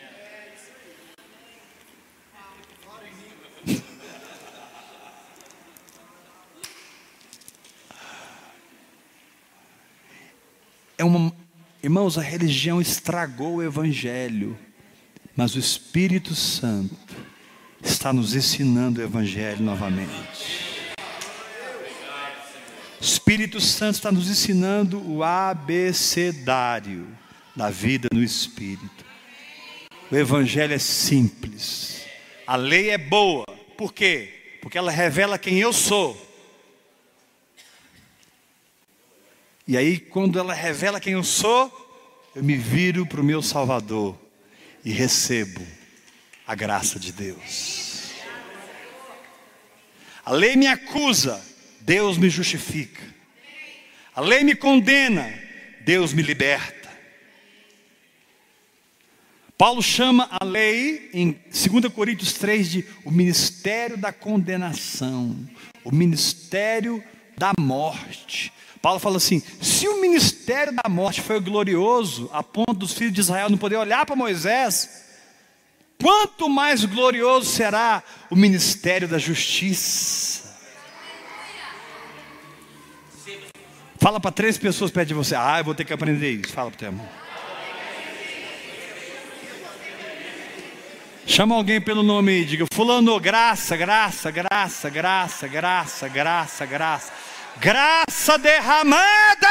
É uma, Irmãos, a religião estragou o Evangelho, mas o Espírito Santo está nos ensinando o Evangelho novamente. O Espírito Santo está nos ensinando o abecedário da vida no Espírito. O Evangelho é simples, a lei é boa, por quê? Porque ela revela quem eu sou. E aí, quando ela revela quem eu sou, eu me viro para o meu Salvador e recebo a graça de Deus. A lei me acusa, Deus me justifica. A lei me condena, Deus me liberta. Paulo chama a lei, em 2 Coríntios 3, de o ministério da condenação, o ministério da morte. Paulo fala assim: se o ministério da morte foi glorioso, a ponto dos filhos de Israel não poder olhar para Moisés, quanto mais glorioso será o ministério da justiça. Fala para três pessoas perto de você. Ah, eu vou ter que aprender isso. Fala para o teu irmão. Chama alguém pelo nome e diga: Fulano, graça, graça, graça, graça, graça, graça, graça. Graça derramada.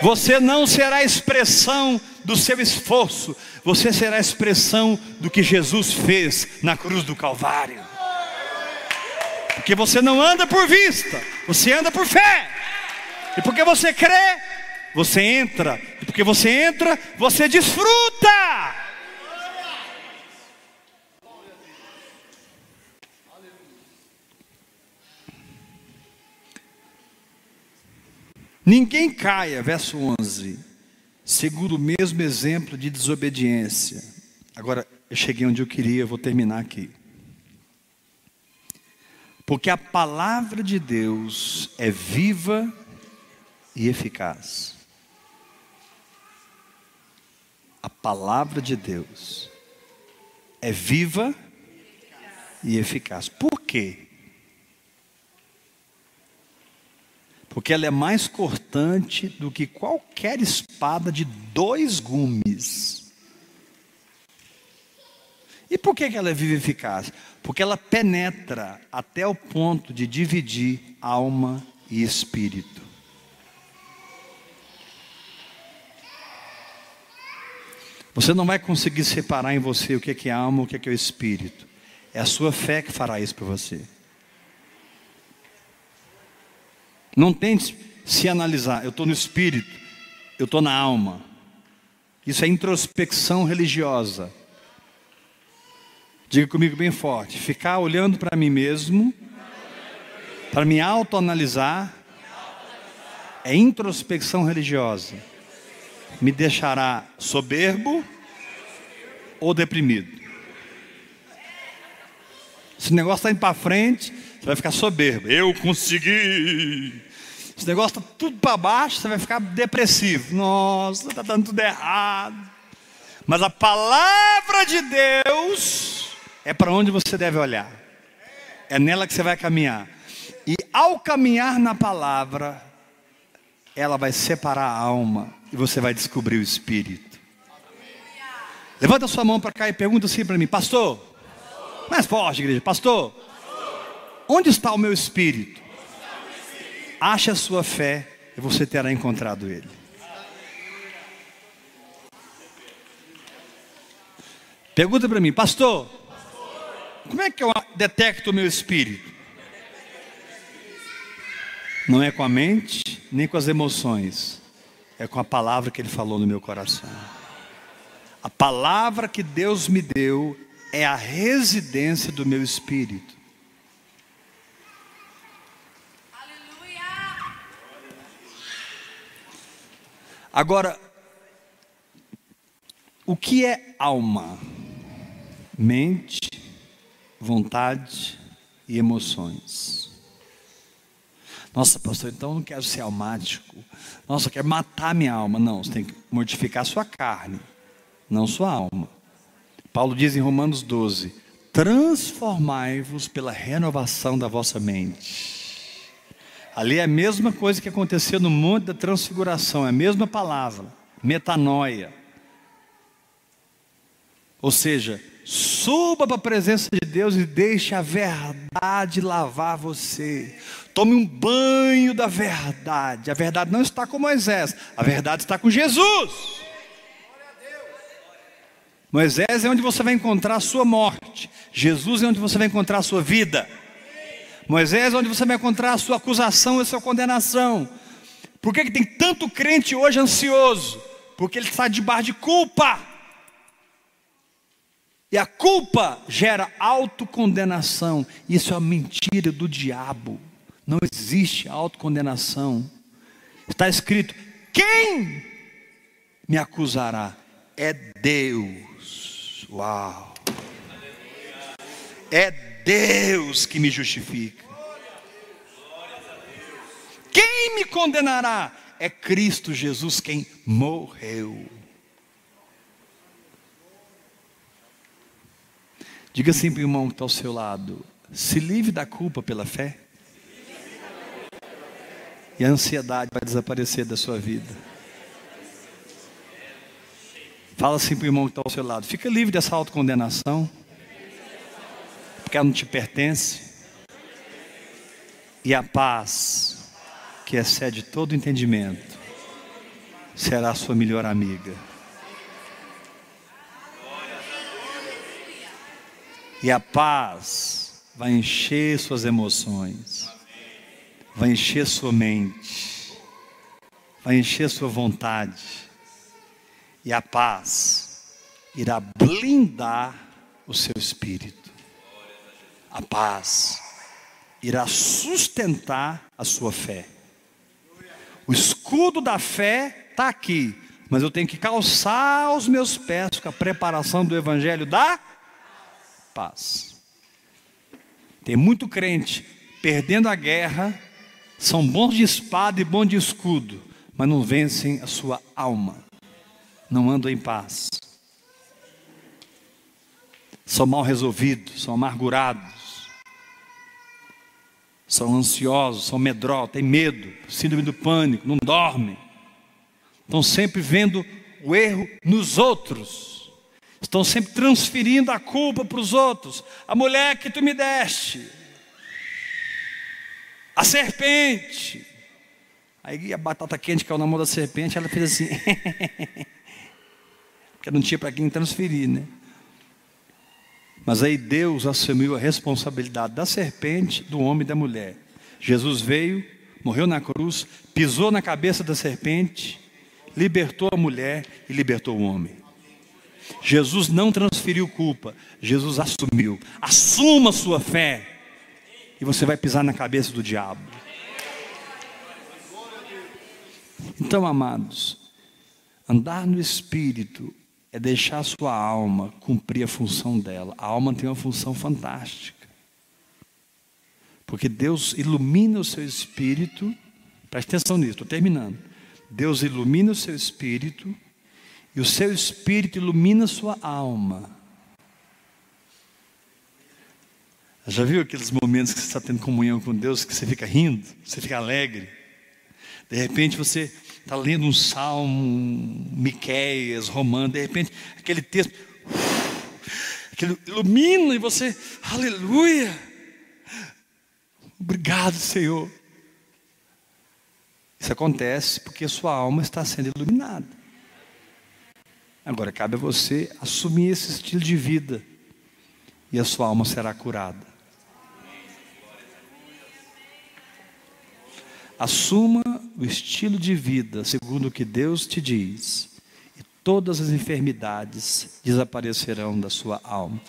Você não será expressão do seu esforço, você será expressão do que Jesus fez na cruz do Calvário. Porque você não anda por vista, você anda por fé. E porque você crê, você entra. E porque você entra, você desfruta. Ninguém caia, verso 11, segundo o mesmo exemplo de desobediência. Agora, eu cheguei onde eu queria, eu vou terminar aqui. Porque a palavra de Deus é viva e eficaz. A palavra de Deus é viva e eficaz. Por quê? Porque ela é mais cortante do que qualquer espada de dois gumes. E por que ela é viva eficaz? Porque ela penetra até o ponto de dividir alma e espírito. Você não vai conseguir separar em você o que é alma e o que é o espírito. É a sua fé que fará isso para você. Não tente se analisar. Eu estou no espírito, eu estou na alma. Isso é introspecção religiosa. Diga comigo bem forte: ficar olhando para mim mesmo, para me autoanalisar, é introspecção religiosa. Me deixará soberbo ou deprimido. Esse negócio está indo para frente, você vai ficar soberbo. Eu consegui. Esse negócio está tudo para baixo, você vai ficar depressivo. Nossa, está dando tudo errado. Mas a palavra de Deus é para onde você deve olhar. É nela que você vai caminhar. E ao caminhar na palavra, ela vai separar a alma e você vai descobrir o espírito. Levanta sua mão para cá e pergunta assim para mim, pastor. Mais forte, igreja, pastor. Onde está o meu espírito? Ache a sua fé e você terá encontrado ele. Pergunta para mim, pastor, como é que eu detecto o meu espírito? Não é com a mente, nem com as emoções, é com a palavra que ele falou no meu coração. A palavra que Deus me deu é a residência do meu espírito. Agora, o que é alma? Mente, vontade e emoções. Nossa, pastor, então eu não quero ser almático. Nossa, eu quero matar minha alma. Não, você tem que mortificar sua carne, não sua alma. Paulo diz em Romanos 12: transformai-vos pela renovação da vossa mente. Ali é a mesma coisa que aconteceu no Monte da Transfiguração, é a mesma palavra, metanoia. Ou seja, suba para a presença de Deus e deixe a verdade lavar você. Tome um banho da verdade. A verdade não está com Moisés, a verdade está com Jesus. Moisés é onde você vai encontrar a sua morte, Jesus é onde você vai encontrar a sua vida. Moisés, onde você vai encontrar a sua acusação e a sua condenação. Por que, que tem tanto crente hoje ansioso? Porque ele está debaixo de culpa. E a culpa gera autocondenação. Isso é uma mentira do diabo. Não existe autocondenação. Está escrito: quem me acusará? É Deus. Uau. É Deus que me justifica. Quem me condenará? É Cristo Jesus quem morreu. Diga assim para o irmão que está ao seu lado: se livre da culpa pela fé, e a ansiedade vai desaparecer da sua vida. Fala assim para o irmão que está ao seu lado: fica livre dessa autocondenação porque ela não te pertence. E a paz, que excede todo entendimento, será a sua melhor amiga. E a paz vai encher suas emoções, vai encher sua mente, vai encher sua vontade. E a paz irá blindar o seu espírito. A paz irá sustentar a sua fé. O escudo da fé está aqui, mas eu tenho que calçar os meus pés com a preparação do evangelho da paz. Tem muito crente perdendo a guerra, são bons de espada e bons de escudo, mas não vencem a sua alma, não andam em paz. São mal resolvidos, são amargurados, são ansiosos, são medrosos, têm medo, síndrome do pânico, não dormem, estão sempre vendo o erro nos outros. Estão sempre transferindo a culpa para os outros. A mulher que tu me deste. A serpente. Aí a batata quente, que é o nome da serpente, ela fez assim. Porque não tinha para quem transferir, né? Mas aí Deus assumiu a responsabilidade da serpente, do homem e da mulher. Jesus veio, morreu na cruz, pisou na cabeça da serpente, libertou a mulher e libertou o homem. Jesus não transferiu culpa, Jesus assumiu. Assuma sua fé, e você vai pisar na cabeça do diabo. Então, amados, andar no Espírito é deixar a sua alma cumprir a função dela. A alma tem uma função fantástica. Porque Deus ilumina o seu espírito, preste atenção nisso, estou terminando. Deus ilumina o seu espírito e o seu espírito ilumina a sua alma. Já viu aqueles momentos que você está tendo comunhão com Deus, que você fica rindo, você fica alegre? De repente você está lendo um salmo, Miqueias, Romano, de repente aquele texto aquele ilumina e você, aleluia! Obrigado, Senhor. Isso acontece porque sua alma está sendo iluminada. Agora cabe a você assumir esse estilo de vida e a sua alma será curada. Assuma o estilo de vida segundo o que Deus te diz, e todas as enfermidades desaparecerão da sua alma.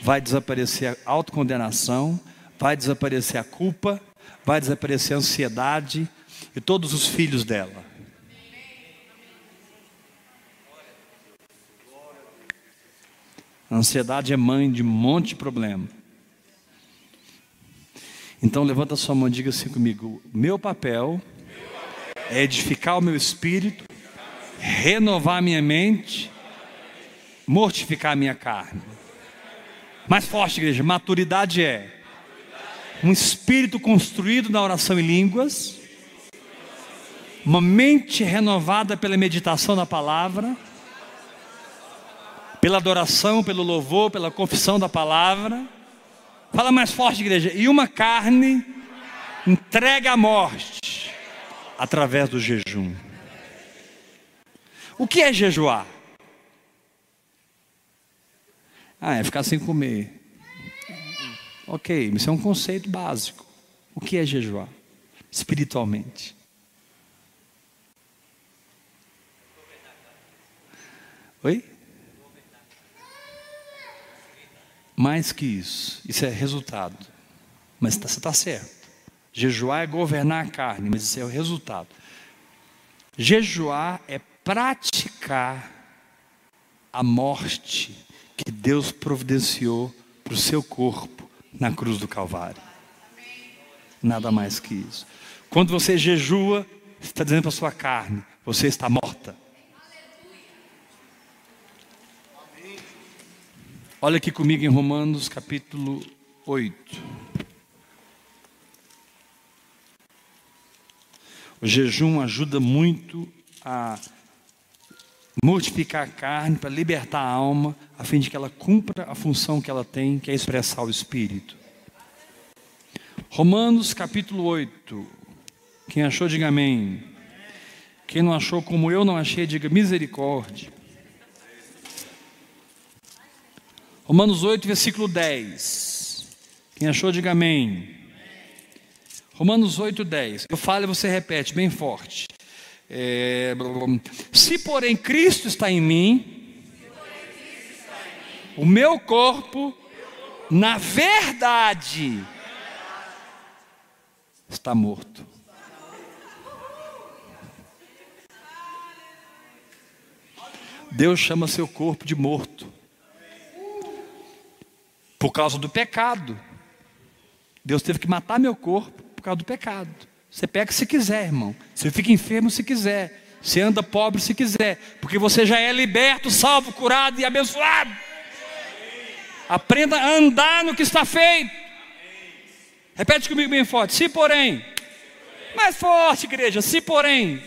Vai desaparecer a autocondenação, vai desaparecer a culpa, vai desaparecer a ansiedade e todos os filhos dela. A ansiedade é mãe de um monte de problema. Então levanta sua mão e diga assim comigo: meu papel é edificar o meu espírito, renovar minha mente, mortificar minha carne. Mais forte, igreja, maturidade é um espírito construído na oração em línguas, uma mente renovada pela meditação na palavra pela adoração, pelo louvor, pela confissão da palavra. Fala mais forte, igreja. E uma carne entrega à morte através do jejum. O que é jejuar? Ah, é ficar sem comer. Ok, isso é um conceito básico. O que é jejuar? Espiritualmente. Oi? Mais que isso, isso é resultado. Mas tá, você está certo. Jejuar é governar a carne, mas isso é o resultado. Jejuar é praticar a morte que Deus providenciou para o seu corpo na cruz do Calvário. Nada mais que isso. Quando você jejua, você está dizendo para a sua carne: você está morta. Olha aqui comigo em Romanos capítulo 8. O jejum ajuda muito a mortificar a carne, para libertar a alma, a fim de que ela cumpra a função que ela tem, que é expressar o espírito. Romanos capítulo 8. Quem achou, diga amém. Quem não achou, como eu não achei, diga misericórdia. Romanos 8, versículo 10. Quem achou, diga amém. Romanos 8, 10. Eu falo e você repete bem forte. É, se porém Cristo está em mim, o meu corpo, na verdade, está morto. Deus chama seu corpo de morto. Por causa do pecado. Deus teve que matar meu corpo por causa do pecado. Você peca se quiser, irmão. Você fica enfermo se quiser. Você anda pobre se quiser. Porque você já é liberto, salvo, curado e abençoado. Aprenda a andar no que está feito. Repete comigo bem forte. Se porém, mais forte, igreja. Se porém,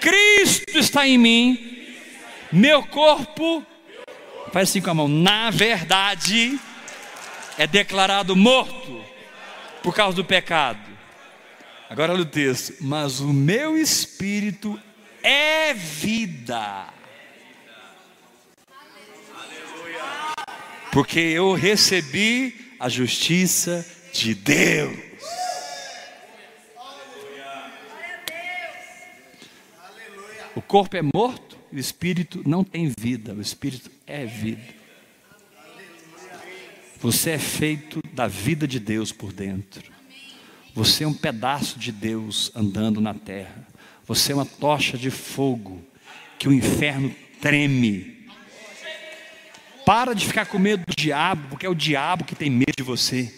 Cristo está em mim, meu corpo, faz assim com a mão, na verdade, é declarado morto por causa do pecado. Agora olha o texto. Mas o meu espírito é vida. Porque eu recebi a justiça de Deus. O corpo é morto, o espírito não tem vida, o espírito é vida. Você é feito da vida de Deus por dentro. Você é um pedaço de Deus andando na terra. Você é uma tocha de fogo que o inferno treme. Para de ficar com medo do diabo, porque é o diabo que tem medo de você.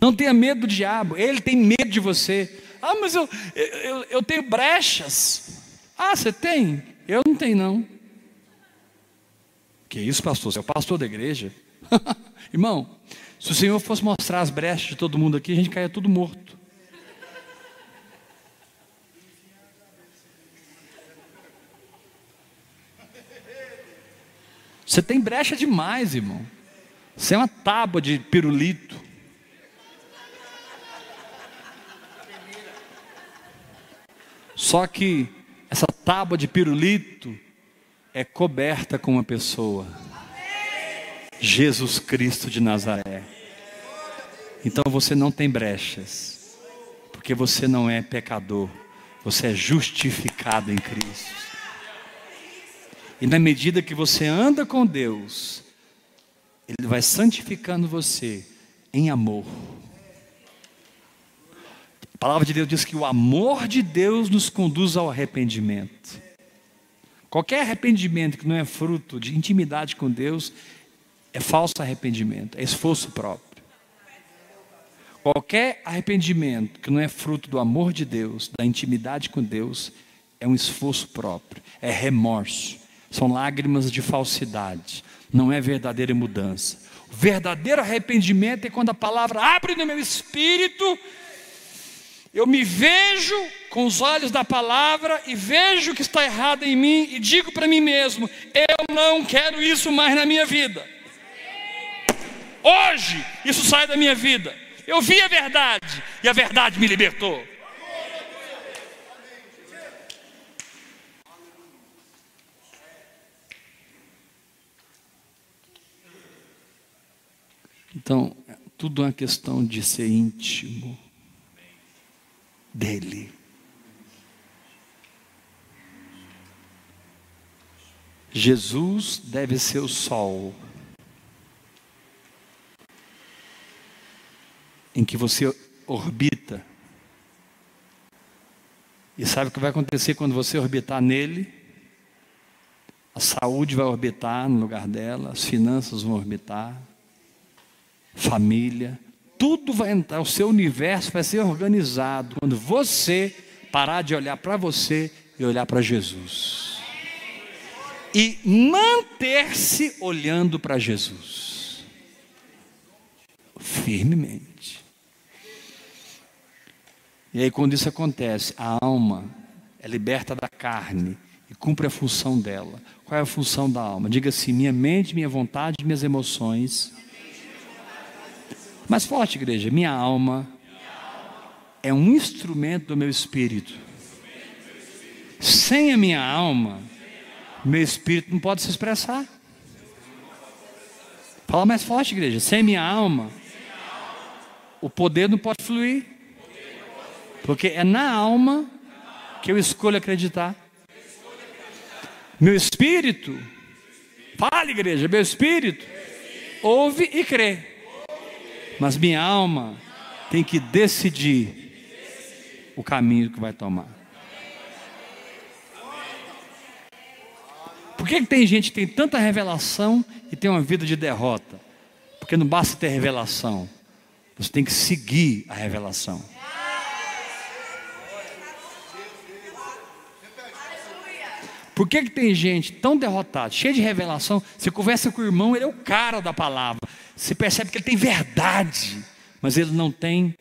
Não tenha medo do diabo, ele tem medo de você. Ah, mas eu, eu, eu tenho brechas. Ah, você tem? Eu não tenho, não. Que isso, pastor? Você é o pastor da igreja? Irmão, se o Senhor fosse mostrar as brechas de todo mundo aqui, a gente caia tudo morto. Você tem brecha demais, irmão. Você é uma tábua de pirulito. Só que essa tábua de pirulito é coberta com uma pessoa. Jesus Cristo de Nazaré. Então você não tem brechas, porque você não é pecador, você é justificado em Cristo. E na medida que você anda com Deus, Ele vai santificando você em amor. A palavra de Deus diz que o amor de Deus nos conduz ao arrependimento. Qualquer arrependimento que não é fruto de intimidade com Deus é falso arrependimento, é esforço próprio. Qualquer arrependimento que não é fruto do amor de Deus, da intimidade com Deus, é um esforço próprio, é remorso, são lágrimas de falsidade, não é verdadeira mudança. O verdadeiro arrependimento é quando a palavra abre no meu espírito eu me vejo com os olhos da palavra e vejo o que está errado em mim e digo para mim mesmo: eu não quero isso mais na minha vida. Hoje isso sai da minha vida. Eu vi a verdade e a verdade me libertou. Então, tudo é uma questão de ser íntimo dele. Jesus deve ser o sol em que você orbita. E sabe o que vai acontecer quando você orbitar nele? A saúde vai orbitar no lugar dela, as finanças vão orbitar, família, tudo vai entrar, o seu universo vai ser organizado quando você parar de olhar para você e olhar para Jesus. e manter-se olhando para Jesus. Firmemente. E aí, quando isso acontece, a alma é liberta da carne e cumpre a função dela. Qual é a função da alma? Diga assim: minha mente, minha vontade, minhas emoções. Mais forte, igreja, minha alma é um instrumento do meu espírito. Sem a minha alma, meu espírito não pode se expressar. Fala mais forte, igreja. Sem minha alma, o poder não pode fluir. Porque é na alma que eu escolho acreditar. Meu espírito, fala igreja, meu espírito ouve e crê. Mas minha alma tem que decidir o caminho que vai tomar. Por que, que tem gente que tem tanta revelação e tem uma vida de derrota? Porque não basta ter revelação, você tem que seguir a revelação. Por que, que tem gente tão derrotada, cheia de revelação? Você conversa com o irmão, ele é o cara da palavra. Você percebe que ele tem verdade, mas ele não tem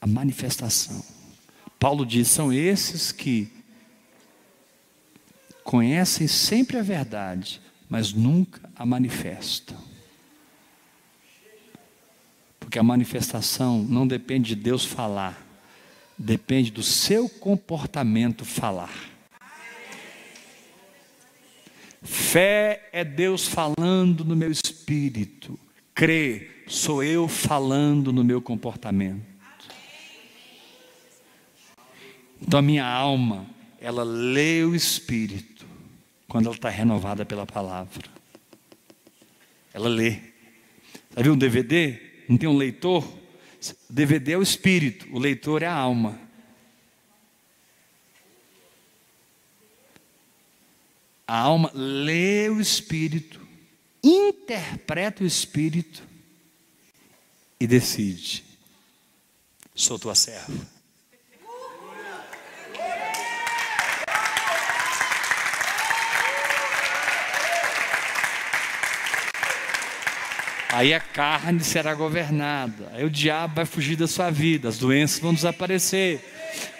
a manifestação. Paulo diz: são esses que conhecem sempre a verdade, mas nunca a manifestam. Porque a manifestação não depende de Deus falar, depende do seu comportamento falar. Fé é Deus falando no meu espírito. Crê, sou eu falando no meu comportamento. Então a minha alma, ela lê o espírito quando ela está renovada pela palavra. Ela lê. Viu um DVD? Não tem um leitor? DVD é o espírito, o leitor é a alma. A alma lê o espírito, interpreta o espírito e decide: sou tua serva. Aí a carne será governada. Aí o diabo vai fugir da sua vida, as doenças vão desaparecer.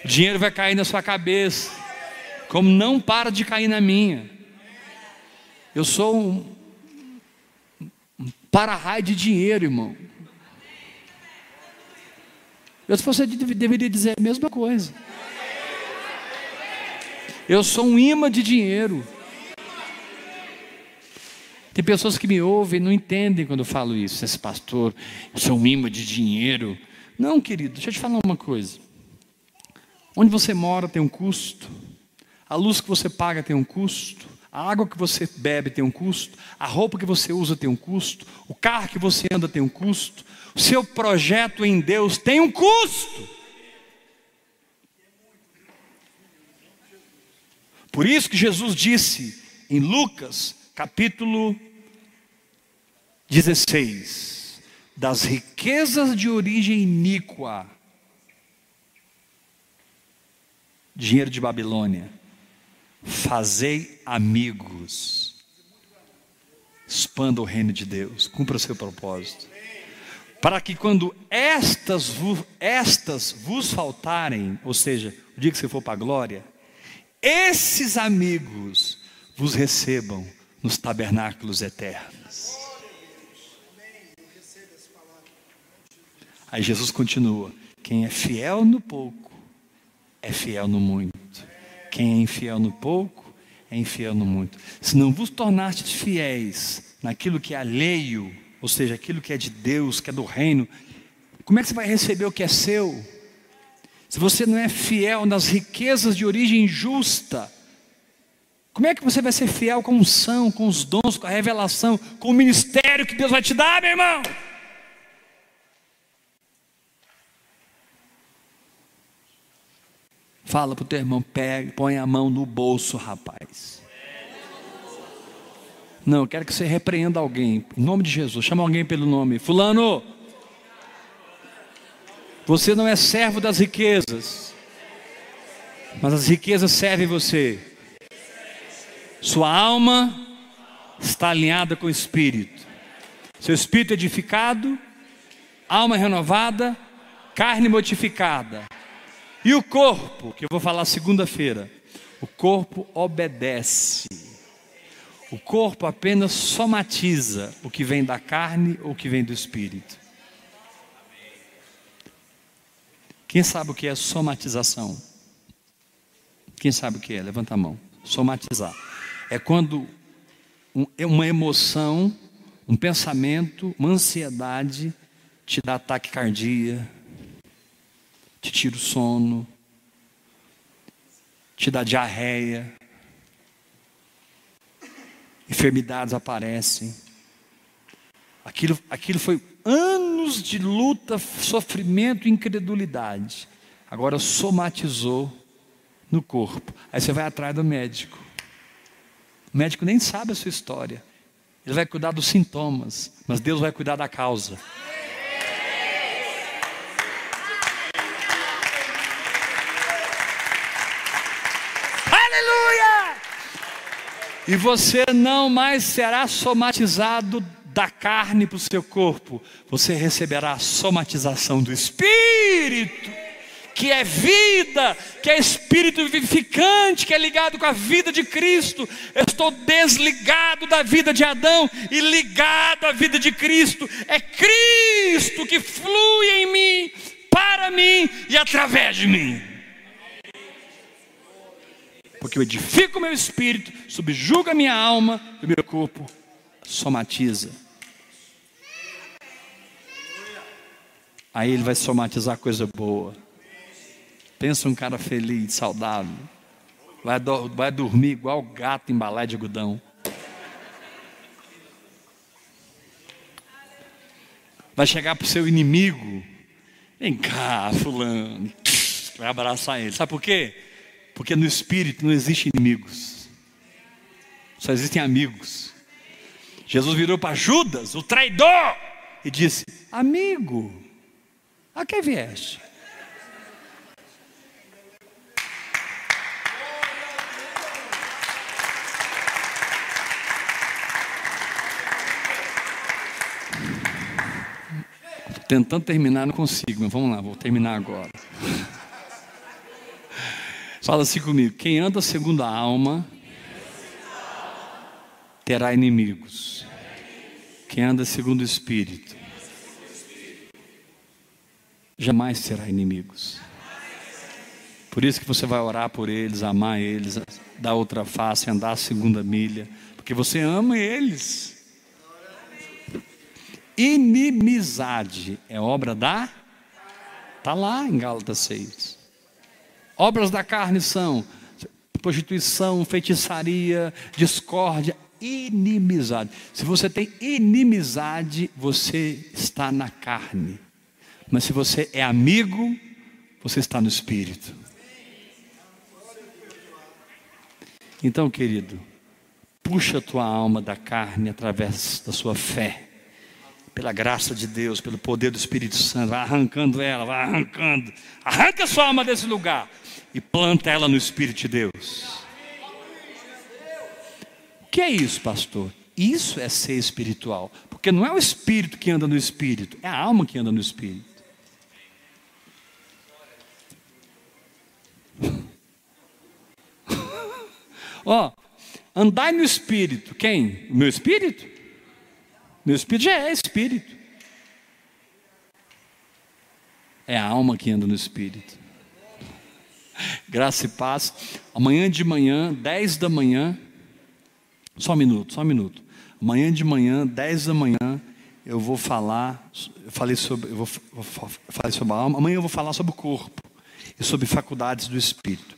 O dinheiro vai cair na sua cabeça. Como não para de cair na minha. Eu sou um, um para-raio de dinheiro, irmão. Eu, se você deveria dizer a mesma coisa. Eu sou um imã de dinheiro. Tem pessoas que me ouvem e não entendem quando eu falo isso. Esse pastor, eu sou um imã de dinheiro. Não, querido, deixa eu te falar uma coisa. Onde você mora tem um custo. A luz que você paga tem um custo. A água que você bebe tem um custo. A roupa que você usa tem um custo. O carro que você anda tem um custo. O seu projeto em Deus tem um custo. Por isso que Jesus disse em Lucas capítulo 16, das riquezas de origem iníqua, dinheiro de Babilônia, fazei amigos, expanda o reino de Deus, cumpra o seu propósito, para que quando estas, estas vos faltarem, ou seja, o dia que você for para a glória, esses amigos vos recebam nos tabernáculos eternos. Aí Jesus continua: quem é fiel no pouco, é fiel no muito. Quem é infiel no pouco, é infiel no muito. Se não vos tornastes fiéis naquilo que é alheio, ou seja, aquilo que é de Deus, que é do reino, como é que você vai receber o que é seu? Se você não é fiel nas riquezas de origem justa, como é que você vai ser fiel com a unção, com os dons, com a revelação, com o ministério que Deus vai te dar, meu irmão? Fala para o teu irmão, pega, põe a mão no bolso, rapaz. Não, eu quero que você repreenda alguém, em nome de Jesus, chama alguém pelo nome. Fulano, você não é servo das riquezas, mas as riquezas servem você. Sua alma está alinhada com o espírito. Seu espírito edificado, alma renovada, carne mortificada. E o corpo, que eu vou falar segunda-feira, o corpo obedece. O corpo apenas somatiza o que vem da carne ou o que vem do espírito. Quem sabe o que é somatização? Quem sabe o que é? Levanta a mão. Somatizar. É quando é uma emoção, um pensamento, uma ansiedade te dá ataque cardíaco, te tira o sono, te dá diarreia, enfermidades aparecem. Aquilo, aquilo foi anos de luta, sofrimento, incredulidade. Agora somatizou no corpo. Aí você vai atrás do médico. O médico nem sabe a sua história. Ele vai cuidar dos sintomas, mas Deus vai cuidar da causa. E você não mais será somatizado da carne para o seu corpo, você receberá a somatização do Espírito, que é vida, que é Espírito vivificante, que é ligado com a vida de Cristo. Eu estou desligado da vida de Adão e ligado à vida de Cristo. É Cristo que flui em mim, para mim e através de mim porque eu edifico o meu espírito, subjuga a minha alma e o meu corpo somatiza. Aí ele vai somatizar coisa boa. Pensa um cara feliz, saudável. Vai, do, vai dormir igual gato em balé de algodão. Vai chegar para o seu inimigo. Vem cá, fulano. Vai abraçar ele. Sabe por quê? Porque no espírito não existe inimigos, só existem amigos. Jesus virou para Judas, o traidor, e disse: Amigo, a que vieste? Tentando terminar, não consigo, mas vamos lá, vou terminar agora. Fala assim comigo: quem anda segundo a alma terá inimigos. Quem anda segundo o Espírito jamais terá inimigos. Por isso que você vai orar por eles, amar eles, dar outra face, andar a segunda milha, porque você ama eles. Inimizade é obra da. Está lá em Gálatas 6. Obras da carne são prostituição, feitiçaria, discórdia, inimizade. Se você tem inimizade, você está na carne. Mas se você é amigo, você está no espírito. Então, querido, puxa a tua alma da carne através da sua fé pela graça de Deus, pelo poder do Espírito Santo, vai arrancando ela, vai arrancando, arranca a sua alma desse lugar e planta ela no Espírito de Deus. O que é isso, pastor? Isso é ser espiritual, porque não é o espírito que anda no espírito, é a alma que anda no espírito. Ó, oh, andai no espírito, quem? Meu espírito? Meu espírito já é espírito. É a alma que anda no espírito. Graça e paz. Amanhã de manhã, 10 da manhã. Só um minuto, só um minuto. Amanhã de manhã, 10 da manhã, eu vou falar. Eu falei sobre, eu vou, falei sobre a alma. Amanhã eu vou falar sobre o corpo e sobre faculdades do espírito.